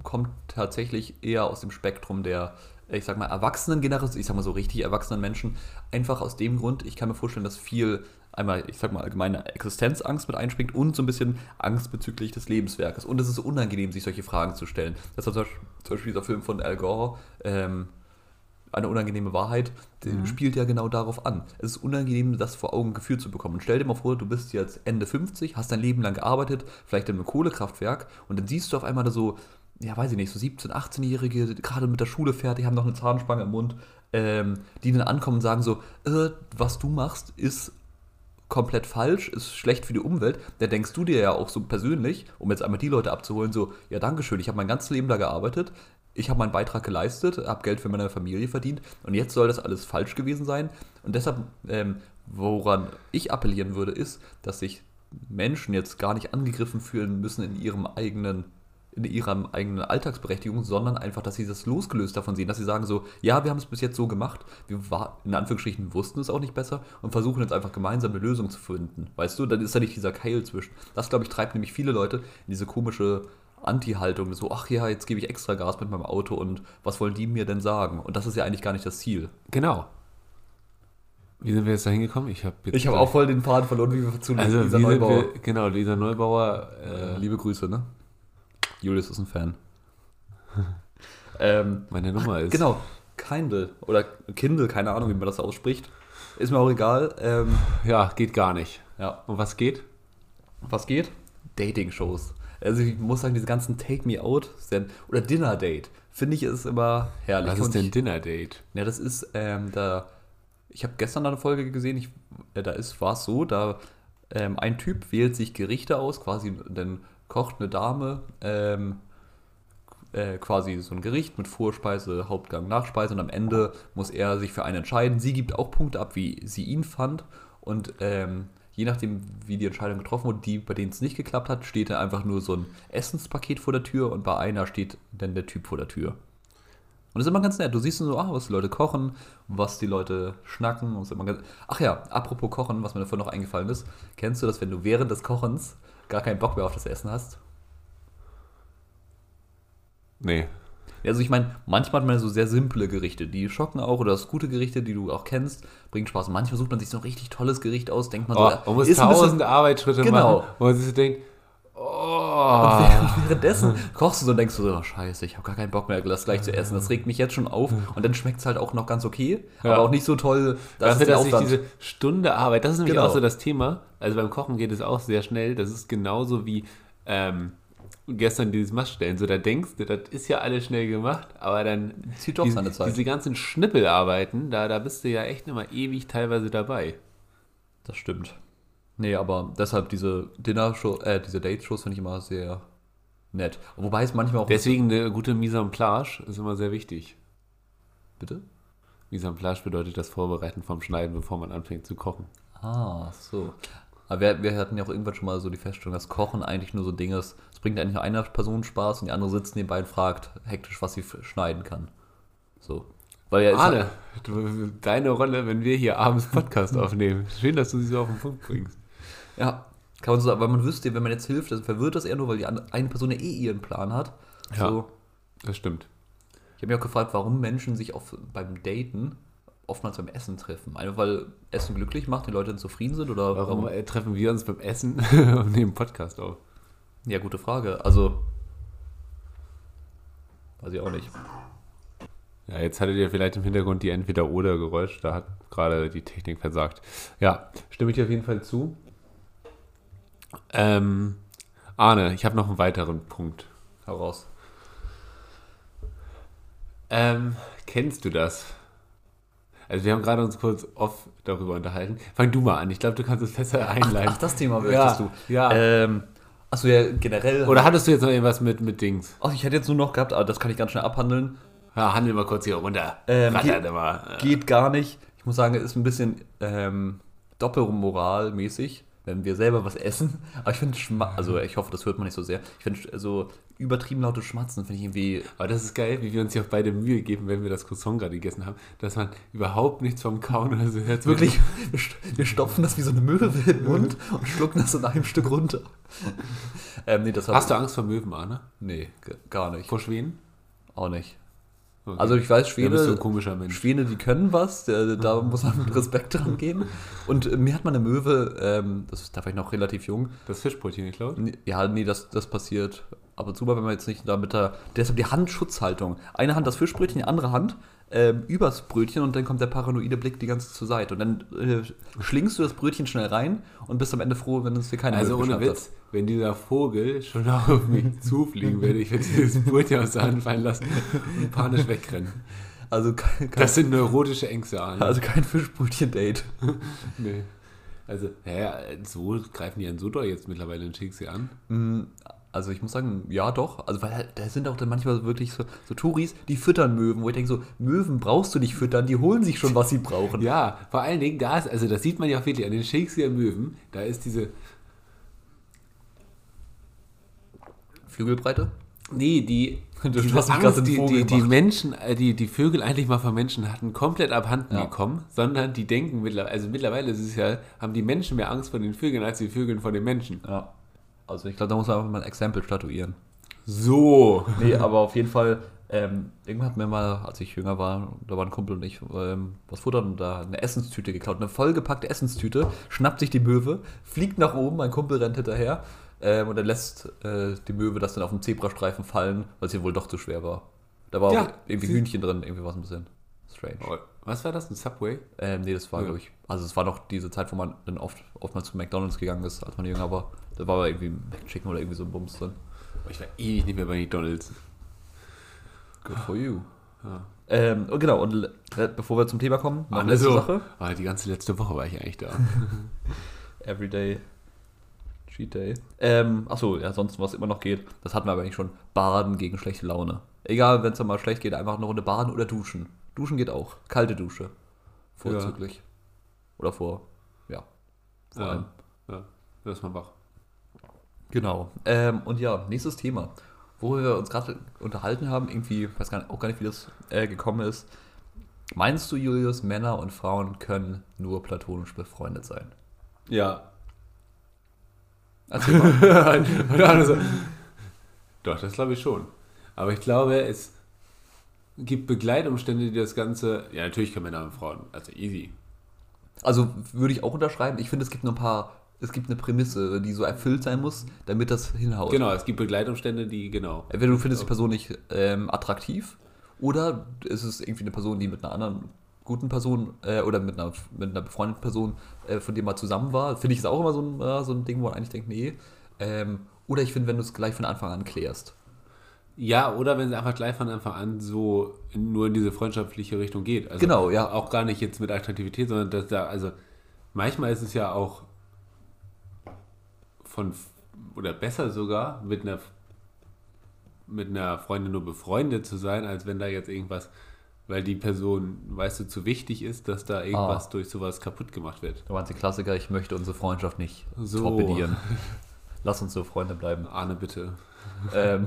[SPEAKER 2] kommt tatsächlich eher aus dem Spektrum der, ich sag mal, erwachsenen Generation, ich sag mal so richtig erwachsenen Menschen, einfach aus dem Grund, ich kann mir vorstellen, dass viel einmal, ich sag mal, allgemeine Existenzangst mit einspringt und so ein bisschen Angst bezüglich des Lebenswerkes. Und es ist unangenehm, sich solche Fragen zu stellen. Das hat zum Beispiel, zum Beispiel dieser Film von Al Gore, ähm, eine unangenehme Wahrheit, die spielt ja genau darauf an. Es ist unangenehm, das vor Augen geführt zu bekommen. Und stell dir mal vor, du bist jetzt Ende 50, hast dein Leben lang gearbeitet, vielleicht in einem Kohlekraftwerk, und dann siehst du auf einmal da so, ja, weiß ich nicht, so 17-, 18-Jährige, gerade mit der Schule fertig, haben noch eine Zahnspange im Mund, ähm, die dann ankommen und sagen so, äh, was du machst, ist komplett falsch, ist schlecht für die Umwelt, da denkst du dir ja auch so persönlich, um jetzt einmal die Leute abzuholen, so, ja, Dankeschön, ich habe mein ganzes Leben da gearbeitet, ich habe meinen Beitrag geleistet, habe Geld für meine Familie verdient und jetzt soll das alles falsch gewesen sein. Und deshalb, ähm, woran ich appellieren würde, ist, dass sich Menschen jetzt gar nicht angegriffen fühlen müssen in ihrem eigenen in ihrer eigenen Alltagsberechtigung, sondern einfach, dass sie das losgelöst davon sehen, dass sie sagen so, ja, wir haben es bis jetzt so gemacht, wir war, in Anführungsstrichen wussten es auch nicht besser und versuchen jetzt einfach gemeinsam eine Lösung zu finden. Weißt du, dann ist da nicht dieser Keil zwischen. Das, glaube ich, treibt nämlich viele Leute in diese komische Anti-Haltung, so, ach ja, jetzt gebe ich extra Gas mit meinem Auto und was wollen die mir denn sagen? Und das ist ja eigentlich gar nicht das Ziel.
[SPEAKER 1] Genau. Wie sind wir jetzt da hingekommen? Ich habe
[SPEAKER 2] Ich habe auch voll den Faden verloren, wie wir zu
[SPEAKER 1] also sind
[SPEAKER 2] Neubauer.
[SPEAKER 1] wir, genau, Lisa Neubauer,
[SPEAKER 2] äh, liebe Grüße, ne? Julius ist ein Fan. ähm,
[SPEAKER 1] meine Nummer ist.
[SPEAKER 2] Genau, Kindle oder Kindle, keine Ahnung, wie man das ausspricht. Ist mir auch egal. Ähm,
[SPEAKER 1] Ja, geht gar nicht.
[SPEAKER 2] ja,
[SPEAKER 1] Und was geht?
[SPEAKER 2] was geht? Dating-Shows. Also ich muss sagen, diese ganzen Take Me Out oder Dinner Date, finde ich ist immer herrlich.
[SPEAKER 1] Was ist denn
[SPEAKER 2] ich,
[SPEAKER 1] Dinner Date?
[SPEAKER 2] Ja, das ist ähm, da. Ich habe gestern eine Folge gesehen. Ich, äh, da ist war es so, da ähm, ein Typ wählt sich Gerichte aus, quasi dann kocht eine Dame ähm, äh, quasi so ein Gericht mit Vorspeise, Hauptgang, Nachspeise und am Ende muss er sich für einen entscheiden. Sie gibt auch Punkte ab, wie sie ihn fand und ähm, je nachdem, wie die Entscheidung getroffen wurde, die, bei denen es nicht geklappt hat, steht da einfach nur so ein Essenspaket vor der Tür und bei einer steht dann der Typ vor der Tür. Und das ist immer ganz nett. Du siehst so, ah, was die Leute kochen, was die Leute schnacken. Und ist immer ganz Ach ja, apropos Kochen, was mir davon noch eingefallen ist. Kennst du das, wenn du während des Kochens gar keinen Bock mehr auf das Essen hast?
[SPEAKER 1] Nee.
[SPEAKER 2] Also ich meine, manchmal hat man so sehr simple Gerichte, die schocken auch, oder das gute Gerichte, die du auch kennst, bringen Spaß. Manchmal sucht man sich so ein richtig tolles Gericht aus, denkt man
[SPEAKER 1] Oh,
[SPEAKER 2] so,
[SPEAKER 1] man muss
[SPEAKER 2] ist ein bisschen-
[SPEAKER 1] tausend Arbeitsschritte
[SPEAKER 2] Genau.
[SPEAKER 1] machen, wo man sich so denkt, oh.
[SPEAKER 2] Und während- währenddessen kochst du so und denkst du so, oh, scheiße, ich habe gar keinen Bock mehr, das gleich zu essen. Das regt mich jetzt schon auf. Und dann schmeckt es halt auch noch ganz okay,
[SPEAKER 1] Ja.
[SPEAKER 2] aber auch nicht so toll,
[SPEAKER 1] Dafür,
[SPEAKER 2] es den
[SPEAKER 1] dass diese Stunde Arbeit, das ist nämlich
[SPEAKER 2] Genau.
[SPEAKER 1] auch so das Thema. Also beim Kochen geht es auch sehr schnell. Das ist genauso wie ähm, gestern dieses Maststellen. So, da denkst du, das ist ja alles schnell gemacht, aber dann
[SPEAKER 2] Zieht doch
[SPEAKER 1] diese,
[SPEAKER 2] seine Zeit.
[SPEAKER 1] diese ganzen Schnippelarbeiten, da, da bist du ja echt immer ewig teilweise dabei.
[SPEAKER 2] Das stimmt. Nee, aber deshalb diese Dinner-Show, äh, diese Date-Shows finde ich immer sehr nett. Wobei es manchmal auch.
[SPEAKER 1] Deswegen eine gute Mise en place ist immer sehr wichtig.
[SPEAKER 2] Bitte?
[SPEAKER 1] Mise en place bedeutet das Vorbereiten vom Schneiden, bevor man anfängt zu kochen.
[SPEAKER 2] Ah, so. Aber wir, wir hatten ja auch irgendwann schon mal so die Feststellung, dass Kochen eigentlich nur so ein Ding ist. Es bringt eigentlich nur einer Person Spaß und die andere sitzt nebenbei und fragt hektisch, was sie schneiden kann. So. Weil ja,
[SPEAKER 1] Arne, du, deine Rolle, wenn wir hier abends Podcast aufnehmen. Schön, dass du sie so auf den Punkt bringst.
[SPEAKER 2] Ja, kann man so sagen, weil man wüsste, wenn man jetzt hilft, dann verwirrt das eher nur, weil die eine Person ja eh ihren Plan hat.
[SPEAKER 1] Ja.
[SPEAKER 2] So,
[SPEAKER 1] Das stimmt.
[SPEAKER 2] ich habe mich auch gefragt, warum Menschen sich auf, beim Daten oftmals beim Essen treffen. Einfach weil Essen glücklich macht, die Leute dann zufrieden sind oder
[SPEAKER 1] Warum äh, treffen wir uns beim Essen und nehmen Podcast auf?
[SPEAKER 2] Ja, gute Frage. Also, weiß ich auch nicht.
[SPEAKER 1] Ja, jetzt hattet ihr vielleicht im Hintergrund die Entweder-Oder-Geräusch. Da hat gerade die Technik versagt. Ja, stimme ich dir auf jeden Fall zu. Ähm, Arne, ich habe noch einen weiteren Punkt.
[SPEAKER 2] Heraus.
[SPEAKER 1] Ähm, kennst du das? Also wir haben gerade uns kurz off darüber unterhalten. Fang du mal an. Ich glaube, du kannst es besser einleiten.
[SPEAKER 2] Ach, das Thema
[SPEAKER 1] Ja,
[SPEAKER 2] möchtest du.
[SPEAKER 1] ja.
[SPEAKER 2] Ähm, achso, ja, generell.
[SPEAKER 1] Oder hattest du jetzt noch irgendwas mit, mit Dings?
[SPEAKER 2] Ach, ich hätte jetzt nur noch gehabt, aber das kann ich ganz schnell abhandeln.
[SPEAKER 1] Ja, handel mal kurz hier runter.
[SPEAKER 2] Ähm, geht-
[SPEAKER 1] immer.
[SPEAKER 2] Geht gar nicht. Ich muss sagen, ist ein bisschen ähm, Doppelmoral-mäßig. Wenn wir selber was essen. Aber ich finde, also ich hoffe, das hört man nicht so sehr. Ich finde, so übertrieben laute Schmatzen finde ich irgendwie.
[SPEAKER 1] Aber das ist geil, wie wir uns hier auch beide Mühe geben, wenn wir das Croissant gerade gegessen haben, dass man überhaupt nichts vom Kauen oder so hört.
[SPEAKER 2] Wirklich, wir stopfen das wie so eine Möwe in den Mund und schlucken das in einem Stück runter.
[SPEAKER 1] ähm, nee, Hast du Angst vor Möwen, Arne?
[SPEAKER 2] Nee, gar nicht.
[SPEAKER 1] Vor Schweden?
[SPEAKER 2] Auch nicht. Okay. Also ich weiß, Schwede,
[SPEAKER 1] komischer Mensch.
[SPEAKER 2] Schwede, die können was, da, da muss man mit Respekt dran gehen. Und äh, mir hat mal eine Möwe, ähm, das ist da vielleicht noch relativ jung.
[SPEAKER 1] Das Fischbrötchen geklaut?
[SPEAKER 2] Ja, nee, das, das passiert ab und zu mal, wenn man jetzt nicht da mit der, deshalb die Handschutzhaltung. Eine Hand das Fischbrötchen, die andere Hand ähm, übers Brötchen und dann kommt der paranoide Blick die ganze zur Seite. Und dann äh, schlingst du das Brötchen schnell rein und bist am Ende froh, wenn es dir keine
[SPEAKER 1] Also ohne Witz, hat. wenn dieser Vogel schon auf mich zufliegen würde, ich würde dieses Brötchen aus der Hand fallen lassen und panisch wegrennen. Also kein, kein, das sind neurotische Ängste,
[SPEAKER 2] Arne. Also kein Fischbrötchen-Date.
[SPEAKER 1] nee. Also, naja, so greifen die an so doll jetzt mittlerweile in Schicksal an.
[SPEAKER 2] Mm, also ich muss sagen, ja doch. Also weil da sind auch dann manchmal wirklich so, so Touris, die füttern Möwen, wo ich denke so, Möwen brauchst du nicht füttern, die holen sich schon, was sie brauchen.
[SPEAKER 1] ja, vor allen Dingen, da ist, also das sieht man ja auch wirklich an den Shakespeare-Möwen, da ist diese
[SPEAKER 2] Flügelbreite?
[SPEAKER 1] Nee, die, du hast Angst, die, die, die, Menschen, äh, die, die Vögel eigentlich mal von Menschen hatten, komplett abhanden ja. gekommen, sondern die denken mittlerweile, also mittlerweile ist es ja, haben die Menschen mehr Angst vor den Vögeln als die Vögel vor den Menschen.
[SPEAKER 2] Ja. Also ich glaube, da muss man einfach mal ein Exempel statuieren.
[SPEAKER 1] So.
[SPEAKER 2] Nee, aber auf jeden Fall, ähm, irgendwann hat mir mal, als ich jünger war, da war ein Kumpel und ich ähm, was futtern und da eine Essenstüte geklaut. Eine vollgepackte Essenstüte, schnappt sich die Möwe, fliegt nach oben, mein Kumpel rennt hinterher ähm, und dann lässt äh, die Möwe das dann auf dem Zebrastreifen fallen, weil sie wohl doch zu schwer war. Da war ja, irgendwie Hühnchen drin, irgendwie was ein bisschen strange.
[SPEAKER 1] Oh, was war das, ein Subway?
[SPEAKER 2] Ähm, nee, das war, ja. glaube ich, also es war noch diese Zeit, wo man dann oft, oftmals zu McDonalds gegangen ist, als man jünger war. Da war aber irgendwie McChicken oder irgendwie so ein Bums drin.
[SPEAKER 1] Ich war ewig nicht mehr bei McDonalds.
[SPEAKER 2] Good for you. Ja. Ähm, und genau, und bevor wir zum Thema kommen,
[SPEAKER 1] noch eine letzte so. Sache. Ah, die ganze letzte Woche war ich eigentlich da.
[SPEAKER 2] Everyday Cheat Day. Ähm, achso, ja, sonst was immer noch geht, das hatten wir aber eigentlich schon. Baden gegen schlechte Laune. Egal, wenn es mal schlecht geht, einfach eine Runde baden oder duschen. Duschen geht auch. Kalte Dusche. Vorzüglich. Ja. Oder vor, ja.
[SPEAKER 1] Vor ja, allem. Ja, da ist man wach.
[SPEAKER 2] Genau. Ähm, und ja, nächstes Thema, wo wir uns gerade unterhalten haben, irgendwie, weiß gar nicht, auch gar nicht, wie das äh, gekommen ist. Meinst du, Julius, Männer und Frauen können nur platonisch befreundet sein?
[SPEAKER 1] Ja. Erzähl mal. Doch, das glaube ich schon. Aber ich glaube, es gibt Begleitumstände, die das Ganze. Ja, natürlich können Männer und Frauen. Also easy.
[SPEAKER 2] Also würde ich auch unterschreiben. Ich finde, es gibt nur ein paar es gibt eine Prämisse, die so erfüllt sein muss, damit das hinhaut.
[SPEAKER 1] Genau, es gibt Begleitumstände, die, genau.
[SPEAKER 2] Entweder du findest die Person nicht ähm, attraktiv oder es ist irgendwie eine Person, die mit einer anderen guten Person äh, oder mit einer, mit einer befreundeten Person, äh, von dem mal zusammen war. Finde ich ist auch immer so ein, äh, so ein Ding, wo man eigentlich denkt, nee. Ähm, oder ich finde, wenn du es gleich von Anfang an klärst.
[SPEAKER 1] Ja, oder wenn es einfach gleich von Anfang an so nur in diese freundschaftliche Richtung geht.
[SPEAKER 2] Also genau, ja.
[SPEAKER 1] Auch gar nicht jetzt mit Attraktivität, sondern dass da, also manchmal ist es ja auch von, oder besser sogar, mit einer, mit einer Freundin nur befreundet zu sein, als wenn da jetzt irgendwas, weil die Person, weißt du, zu wichtig ist, dass da irgendwas ah. durch sowas kaputt gemacht wird.
[SPEAKER 2] Meinst die Klassiker, ich möchte unsere Freundschaft nicht so. torpedieren. Lass uns so Freunde bleiben.
[SPEAKER 1] Arne, bitte.
[SPEAKER 2] Ähm,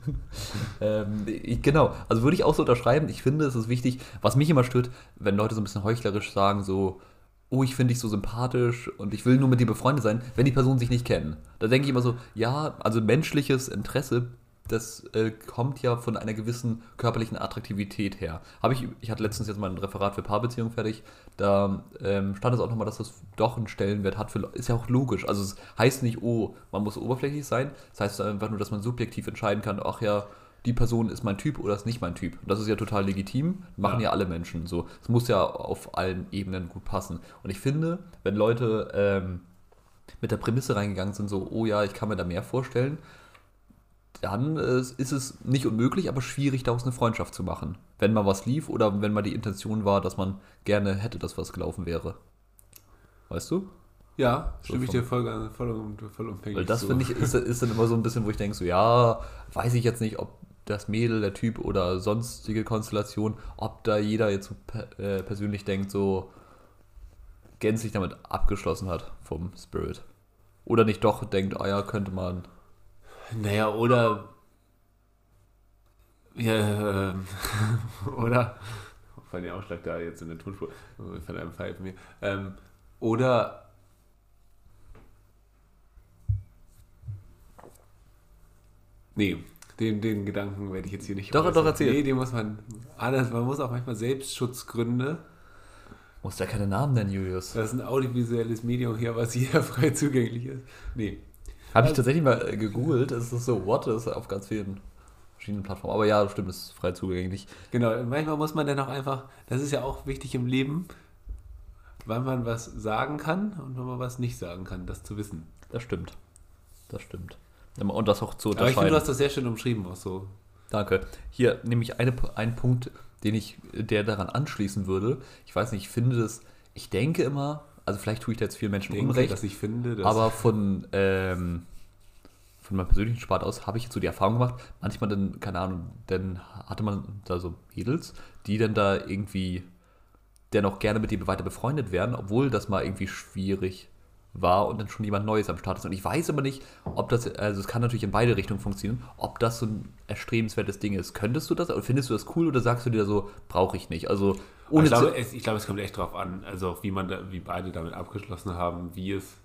[SPEAKER 2] ähm, ich, genau, also würde ich auch so unterschreiben. Ich finde, es ist wichtig, was mich immer stört, wenn Leute so ein bisschen heuchlerisch sagen, so, oh, ich finde dich so sympathisch und ich will nur mit dir befreundet sein, wenn die Personen sich nicht kennen. Da denke ich immer so, ja, also menschliches Interesse, das äh, kommt ja von einer gewissen körperlichen Attraktivität her. Habe ich, ich hatte letztens jetzt mal ein Referat für Paarbeziehungen fertig, da ähm, stand es auch nochmal, dass das doch einen Stellenwert hat für, ist ja auch logisch. Also es heißt nicht, oh, man muss oberflächlich sein, das heißt einfach nur, dass man subjektiv entscheiden kann, ach ja, die Person ist mein Typ oder ist nicht mein Typ. Das ist ja total legitim, machen ja, ja alle Menschen so. Es muss ja auf allen Ebenen gut passen. Und ich finde, wenn Leute ähm, mit der Prämisse reingegangen sind, so, oh ja, ich kann mir da mehr vorstellen, dann äh, ist es nicht unmöglich, aber schwierig, daraus eine Freundschaft zu machen. Wenn mal was lief oder wenn mal die Intention war, dass man gerne hätte, dass was gelaufen wäre. Weißt du?
[SPEAKER 1] Ja, so stimme ich dir voll, voll, voll
[SPEAKER 2] umfänglich Weil das so. finde ich, ist, ist dann immer so ein bisschen, wo ich denke, so, ja, weiß ich jetzt nicht, ob das Mädel, der Typ oder sonstige Konstellation, ob da jeder jetzt so äh, persönlich denkt, so, gänzlich damit abgeschlossen hat vom Spirit. Oder nicht doch denkt, ah ja, könnte man.
[SPEAKER 1] Naja, oder. Ja, ähm, oder. Von den Ausschlag da jetzt in der Tonspur. Von einem Pfeifen mir. Ähm, oder. Nee, den, den Gedanken werde ich jetzt hier nicht
[SPEAKER 2] Doch, doch, erzähl.
[SPEAKER 1] Nee, den muss man. Alles, man muss auch manchmal Selbstschutzgründe.
[SPEAKER 2] Muss ja keine Namen nennen, Julius.
[SPEAKER 1] Das ist ein audiovisuelles Medium hier, was hier frei zugänglich ist. Nee.
[SPEAKER 2] Habe ich tatsächlich mal äh, gegoogelt. Es ist so, what? Ist auf ganz vielen verschiedenen Plattformen. Aber ja, stimmt, es ist frei zugänglich.
[SPEAKER 1] Genau, manchmal muss man dann auch einfach, das ist ja auch wichtig im Leben, wann man was sagen kann und wann man was nicht sagen kann, das zu wissen.
[SPEAKER 2] Das stimmt. Das stimmt. Und das auch zu
[SPEAKER 1] Aber ich finde,
[SPEAKER 2] unterscheiden.
[SPEAKER 1] du hast das sehr schön umschrieben, auch so.
[SPEAKER 2] Danke. Hier nämlich eine, ein Punkt, den ich, der daran anschließen würde. Ich weiß nicht, ich finde das, ich denke immer, also vielleicht tue ich da jetzt vielen Menschen
[SPEAKER 1] Denke,
[SPEAKER 2] Unrecht,
[SPEAKER 1] dass ich finde, dass
[SPEAKER 2] aber von, ähm, von meinem persönlichen Spart aus habe ich jetzt so die Erfahrung gemacht, manchmal dann, keine Ahnung, dann hatte man da so Mädels, die dann da irgendwie dennoch gerne mit dir weiter befreundet werden, obwohl das mal irgendwie schwierig war und dann schon jemand Neues am Start ist. Und ich weiß aber nicht, ob das, also es kann natürlich in beide Richtungen funktionieren, ob das so ein erstrebenswertes Ding ist. Könntest du das? Oder findest du das cool oder sagst du dir so, brauche ich nicht? Also ohne
[SPEAKER 1] ich, glaube, es, ich glaube, es kommt echt drauf an, also wie man da, wie beide damit abgeschlossen haben, wie es.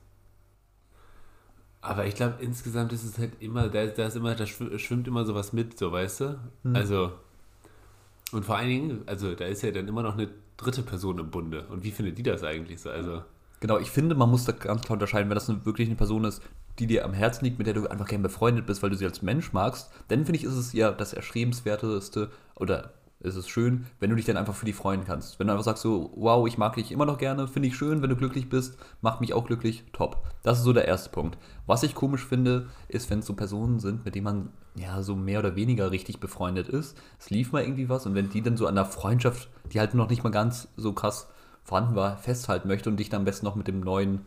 [SPEAKER 1] Aber ich glaube, insgesamt ist es halt immer, da, da ist immer, da schw- schwimmt immer sowas mit, so weißt du? Also, und vor allen Dingen, also da ist ja dann immer noch eine dritte Person im Bunde. Und wie findet die das eigentlich so? Also,
[SPEAKER 2] Genau, ich finde, man muss da ganz klar unterscheiden, wenn das eine, wirklich eine Person ist, die dir am Herzen liegt, mit der du einfach gerne befreundet bist, weil du sie als Mensch magst, dann finde ich, ist es ja das Erstrebenswerteste oder ist es schön, wenn du dich dann einfach für die freuen kannst. Wenn du einfach sagst so, wow, ich mag dich immer noch gerne, finde ich schön, wenn du glücklich bist, macht mich auch glücklich, top. Das ist so der erste Punkt. Was ich komisch finde, ist, wenn es so Personen sind, mit denen man ja so mehr oder weniger richtig befreundet ist. Es lief mal irgendwie was und wenn die dann so an der Freundschaft, die halt noch nicht mal ganz so krass vorhanden war, festhalten möchte und dich dann am besten noch mit dem neuen,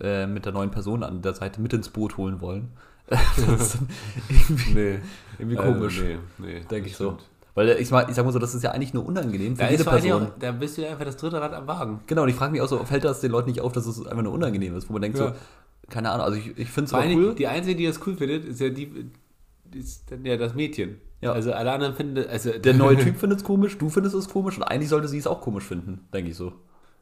[SPEAKER 2] äh, mit der neuen Person an der Seite mit ins Boot holen wollen. das ist irgendwie,
[SPEAKER 1] nee,
[SPEAKER 2] irgendwie
[SPEAKER 1] also,
[SPEAKER 2] komisch,
[SPEAKER 1] nee, nee,
[SPEAKER 2] denke ich
[SPEAKER 1] das
[SPEAKER 2] so.
[SPEAKER 1] stimmt.
[SPEAKER 2] Weil äh, ich, sag- ich sag mal so, das ist ja eigentlich nur unangenehm für
[SPEAKER 1] Da,
[SPEAKER 2] jede Person.
[SPEAKER 1] auch, da bist du ja einfach das dritte Rad am Wagen.
[SPEAKER 2] Genau, und ich frage mich auch so, fällt das den Leuten nicht auf, dass es einfach nur unangenehm ist, wo man denkt
[SPEAKER 1] Ja.
[SPEAKER 2] so, keine Ahnung, also ich, ich finde es cool.
[SPEAKER 1] Die Einzige, die das cool findet, ist ja die, ist dann ja das Mädchen.
[SPEAKER 2] Ja.
[SPEAKER 1] Also alle anderen finden, also
[SPEAKER 2] Der neue Typ findet es komisch, du findest es komisch und eigentlich sollte sie es auch komisch finden, denke ich so.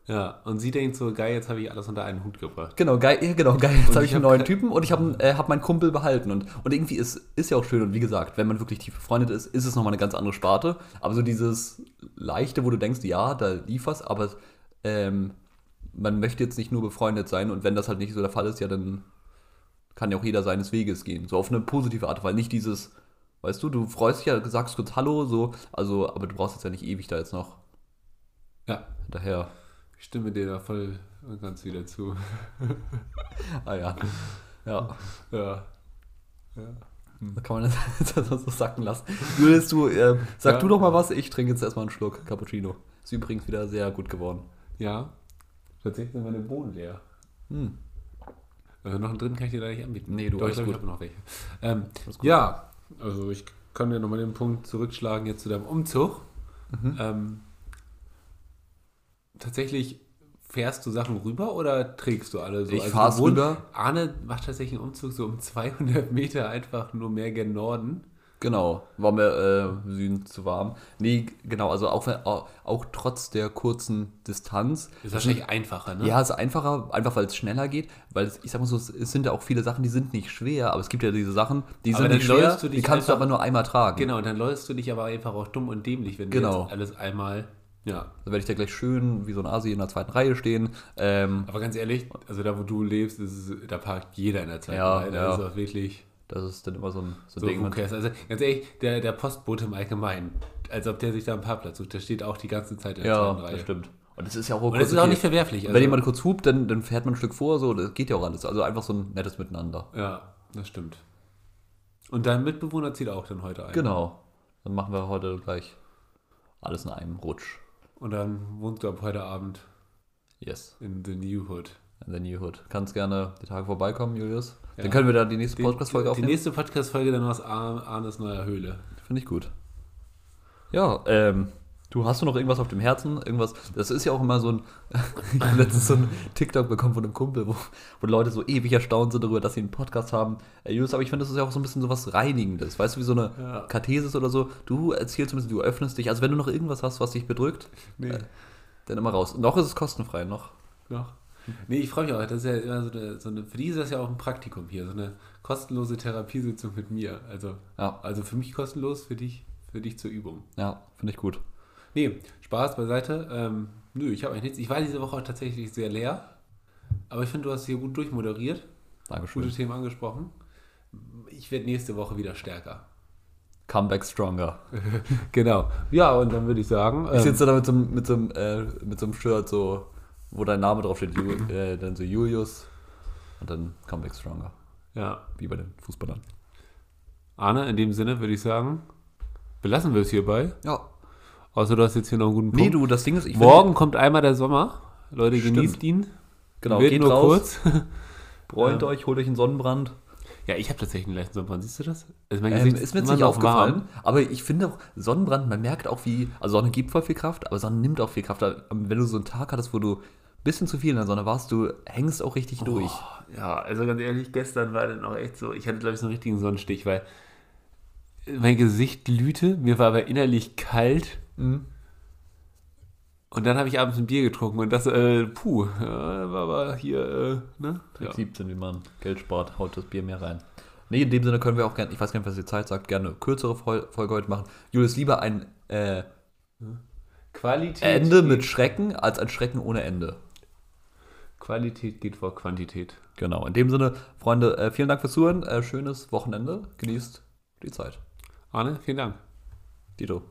[SPEAKER 1] Ja, und sie denkt so, geil, jetzt habe ich alles unter einen Hut gebracht.
[SPEAKER 2] Genau, geil, ja, genau, geil. Jetzt habe
[SPEAKER 1] ich
[SPEAKER 2] einen
[SPEAKER 1] hab
[SPEAKER 2] neuen Typen und ich habe äh, hab meinen Kumpel behalten. Und, und irgendwie ist, ist ja auch schön. Und wie gesagt, wenn man wirklich tief befreundet ist, ist es nochmal eine ganz andere Sparte. Aber so dieses Leichte, wo du denkst, ja, da lief was, aber ähm, man möchte jetzt nicht nur befreundet sein. Und wenn das halt nicht so der Fall ist, ja, dann kann ja auch jeder seines Weges gehen. So auf eine positive Art, weil nicht dieses, weißt du, du freust dich ja, sagst kurz Hallo, so, also, aber du brauchst jetzt ja nicht ewig da jetzt noch
[SPEAKER 1] Ja,
[SPEAKER 2] hinterher.
[SPEAKER 1] ich stimme dir da voll und ganz wieder zu.
[SPEAKER 2] Ah ja. Ja.
[SPEAKER 1] Ja. ja.
[SPEAKER 2] Da kann man das, das so sacken lassen. Julius, du, äh, sag
[SPEAKER 1] Ja.
[SPEAKER 2] du doch mal was, ich trinke jetzt erstmal einen Schluck Cappuccino. Ist übrigens wieder sehr gut geworden.
[SPEAKER 1] Ja. Tatsächlich sind meine Bohnen leer.
[SPEAKER 2] Hm.
[SPEAKER 1] Also noch einen dritten kann ich dir da nicht anbieten.
[SPEAKER 2] Nee, du,
[SPEAKER 1] Doch, ich glaube, ich
[SPEAKER 2] gut.
[SPEAKER 1] habe noch welche. Ähm, ja, also ich kann dir nochmal den Punkt zurückschlagen jetzt zu deinem Umzug.
[SPEAKER 2] Mhm.
[SPEAKER 1] Ähm, tatsächlich fährst du Sachen rüber oder trägst du alle so?
[SPEAKER 2] Ich
[SPEAKER 1] Also
[SPEAKER 2] fahr's rüber.
[SPEAKER 1] Arne macht tatsächlich einen Umzug so um 200 Meter einfach nur mehr gen Norden.
[SPEAKER 2] Genau, war mir äh, Süden zu warm. Nee, genau, also auch, auch, auch trotz der kurzen Distanz.
[SPEAKER 1] Ist wahrscheinlich einfacher, ne?
[SPEAKER 2] Ja, es ist einfacher, einfach weil es schneller geht, weil es, ich sag mal so, es, sind ja auch viele Sachen, die sind nicht schwer, aber es gibt ja diese Sachen, die
[SPEAKER 1] Aber
[SPEAKER 2] sind nicht schwer,
[SPEAKER 1] du
[SPEAKER 2] die kannst du
[SPEAKER 1] einfach-
[SPEAKER 2] aber nur einmal tragen.
[SPEAKER 1] Genau, und dann läufst du dich aber einfach auch dumm und dämlich, wenn du
[SPEAKER 2] Genau.
[SPEAKER 1] jetzt alles einmal. Ja.
[SPEAKER 2] Da werde ich da gleich schön wie so ein Asi in der zweiten Reihe stehen. Ähm,
[SPEAKER 1] Aber ganz ehrlich, also da wo du lebst, ist da parkt jeder in der zweiten
[SPEAKER 2] Ja,
[SPEAKER 1] Reihe.
[SPEAKER 2] ja.
[SPEAKER 1] Das ist auch wirklich
[SPEAKER 2] das ist dann immer so ein, so ein
[SPEAKER 1] so
[SPEAKER 2] Ding.
[SPEAKER 1] cares? Also ganz ehrlich, der, der Postbote im Allgemeinen, als ob der sich da einen Parkplatz sucht, der steht auch die ganze Zeit in der
[SPEAKER 2] Ja, das stimmt. Und das ist ja auch
[SPEAKER 1] Und das ist auch nicht verwerflich.
[SPEAKER 2] Wenn jemand kurz hupt, dann, dann fährt man ein Stück vor, so, das geht ja auch alles. Also einfach so ein nettes Miteinander.
[SPEAKER 1] ja, das stimmt. Und dein Mitbewohner zieht auch dann heute ein.
[SPEAKER 2] Genau. Dann machen wir heute gleich alles in einem Rutsch.
[SPEAKER 1] Und dann wohnst du ab heute Abend
[SPEAKER 2] Yes,
[SPEAKER 1] in the New Hood.
[SPEAKER 2] In the New Hood. Kannst gerne die Tage vorbeikommen, Julius.
[SPEAKER 1] Ja.
[SPEAKER 2] Dann können wir da die nächste
[SPEAKER 1] Die,
[SPEAKER 2] Podcast-Folge
[SPEAKER 1] die
[SPEAKER 2] aufnehmen.
[SPEAKER 1] nächste Podcast-Folge dann aus Ar Arnes neuer Höhle.
[SPEAKER 2] Finde ich gut. Ja, ähm, Du hast du noch irgendwas auf dem Herzen? Irgendwas? Das ist ja auch immer so ein. ich habe letztens so ein TikTok bekommen von einem Kumpel, wo, wo Leute so ewig erstaunt sind darüber, dass sie einen Podcast haben. Äh, Julius, aber ich finde, das ist ja auch so ein bisschen so was Reinigendes. Weißt du, wie so eine
[SPEAKER 1] Ja.
[SPEAKER 2] Kathesis oder so. Du erzählst ein bisschen, du öffnest dich. Also, wenn du noch irgendwas hast, was dich bedrückt,
[SPEAKER 1] Nee.
[SPEAKER 2] äh, dann immer raus. Noch ist es kostenfrei, noch.
[SPEAKER 1] Noch. Nee, ich freue mich auch. Das ist ja immer so eine, so eine, für die ist das ja auch ein Praktikum hier, so eine kostenlose Therapiesitzung mit mir. Also,
[SPEAKER 2] Ja,
[SPEAKER 1] also für mich kostenlos, für dich, für dich zur Übung.
[SPEAKER 2] ja, finde ich gut.
[SPEAKER 1] Nee, Spaß beiseite. Ähm, nö, ich habe eigentlich nichts. Ich war diese Woche auch tatsächlich sehr leer. Aber ich finde, du hast hier gut durchmoderiert,
[SPEAKER 2] Dankeschön.
[SPEAKER 1] gute Themen angesprochen. Ich werde nächste Woche wieder stärker.
[SPEAKER 2] Comeback stronger.
[SPEAKER 1] Genau. Ja, und dann würde ich sagen.
[SPEAKER 2] Ich
[SPEAKER 1] ähm,
[SPEAKER 2] sitze da mit so, mit, so, äh, mit so einem Shirt, so, wo dein Name draufsteht, Ju, äh, dann so Julius und dann Comeback stronger.
[SPEAKER 1] ja,
[SPEAKER 2] Wie bei den Fußballern.
[SPEAKER 1] Arne, in dem Sinne würde ich sagen, belassen wir es hierbei.
[SPEAKER 2] Ja.
[SPEAKER 1] Außer du hast jetzt hier noch einen guten Punkt.
[SPEAKER 2] Nee, du, das Ding ist, ich
[SPEAKER 1] Morgen kommt einmal der Sommer. Leute,
[SPEAKER 2] Stimmt.
[SPEAKER 1] genießt ihn.
[SPEAKER 2] Genau,
[SPEAKER 1] Wird
[SPEAKER 2] geht
[SPEAKER 1] nur
[SPEAKER 2] raus,
[SPEAKER 1] kurz.
[SPEAKER 2] bräunt
[SPEAKER 1] Ähm,
[SPEAKER 2] euch, holt euch einen Sonnenbrand.
[SPEAKER 1] Ja, ich habe tatsächlich einen leichten Sonnenbrand. Siehst du das? Also mein
[SPEAKER 2] Ähm,
[SPEAKER 1] Gesicht
[SPEAKER 2] ist mir jetzt
[SPEAKER 1] immer
[SPEAKER 2] nicht aufgefallen,
[SPEAKER 1] warm.
[SPEAKER 2] aber ich finde auch, Sonnenbrand, man merkt auch wie, also Sonne gibt voll viel Kraft, aber Sonne nimmt auch viel Kraft. Wenn du so einen Tag hattest, wo du bisschen zu viel in der Sonne warst, du hängst auch richtig durch.
[SPEAKER 1] Oh, ja, also ganz ehrlich, gestern war dann auch echt so, ich hatte glaube ich so einen richtigen Sonnenstich, weil mein Gesicht glühte, mir war aber innerlich kalt
[SPEAKER 2] Mhm.
[SPEAKER 1] und dann habe ich abends ein Bier getrunken und das, äh, puh, ja, war aber hier, äh, ne?
[SPEAKER 2] Trick
[SPEAKER 1] Ja.
[SPEAKER 2] 17, wie man Geld spart, haut das Bier mehr rein. Nee, in dem Sinne können wir auch gerne, ich weiß gar nicht, was die Zeit sagt, gerne eine kürzere Fol- Folge heute machen. Julius, lieber ein äh,
[SPEAKER 1] Qualität,
[SPEAKER 2] Ende mit Schrecken als ein Schrecken ohne Ende.
[SPEAKER 1] Qualität geht vor Quantität.
[SPEAKER 2] Genau, in dem Sinne, Freunde, äh, vielen Dank fürs Zuhören, äh, schönes Wochenende, genießt die Zeit.
[SPEAKER 1] Arne, vielen Dank.
[SPEAKER 2] Dito.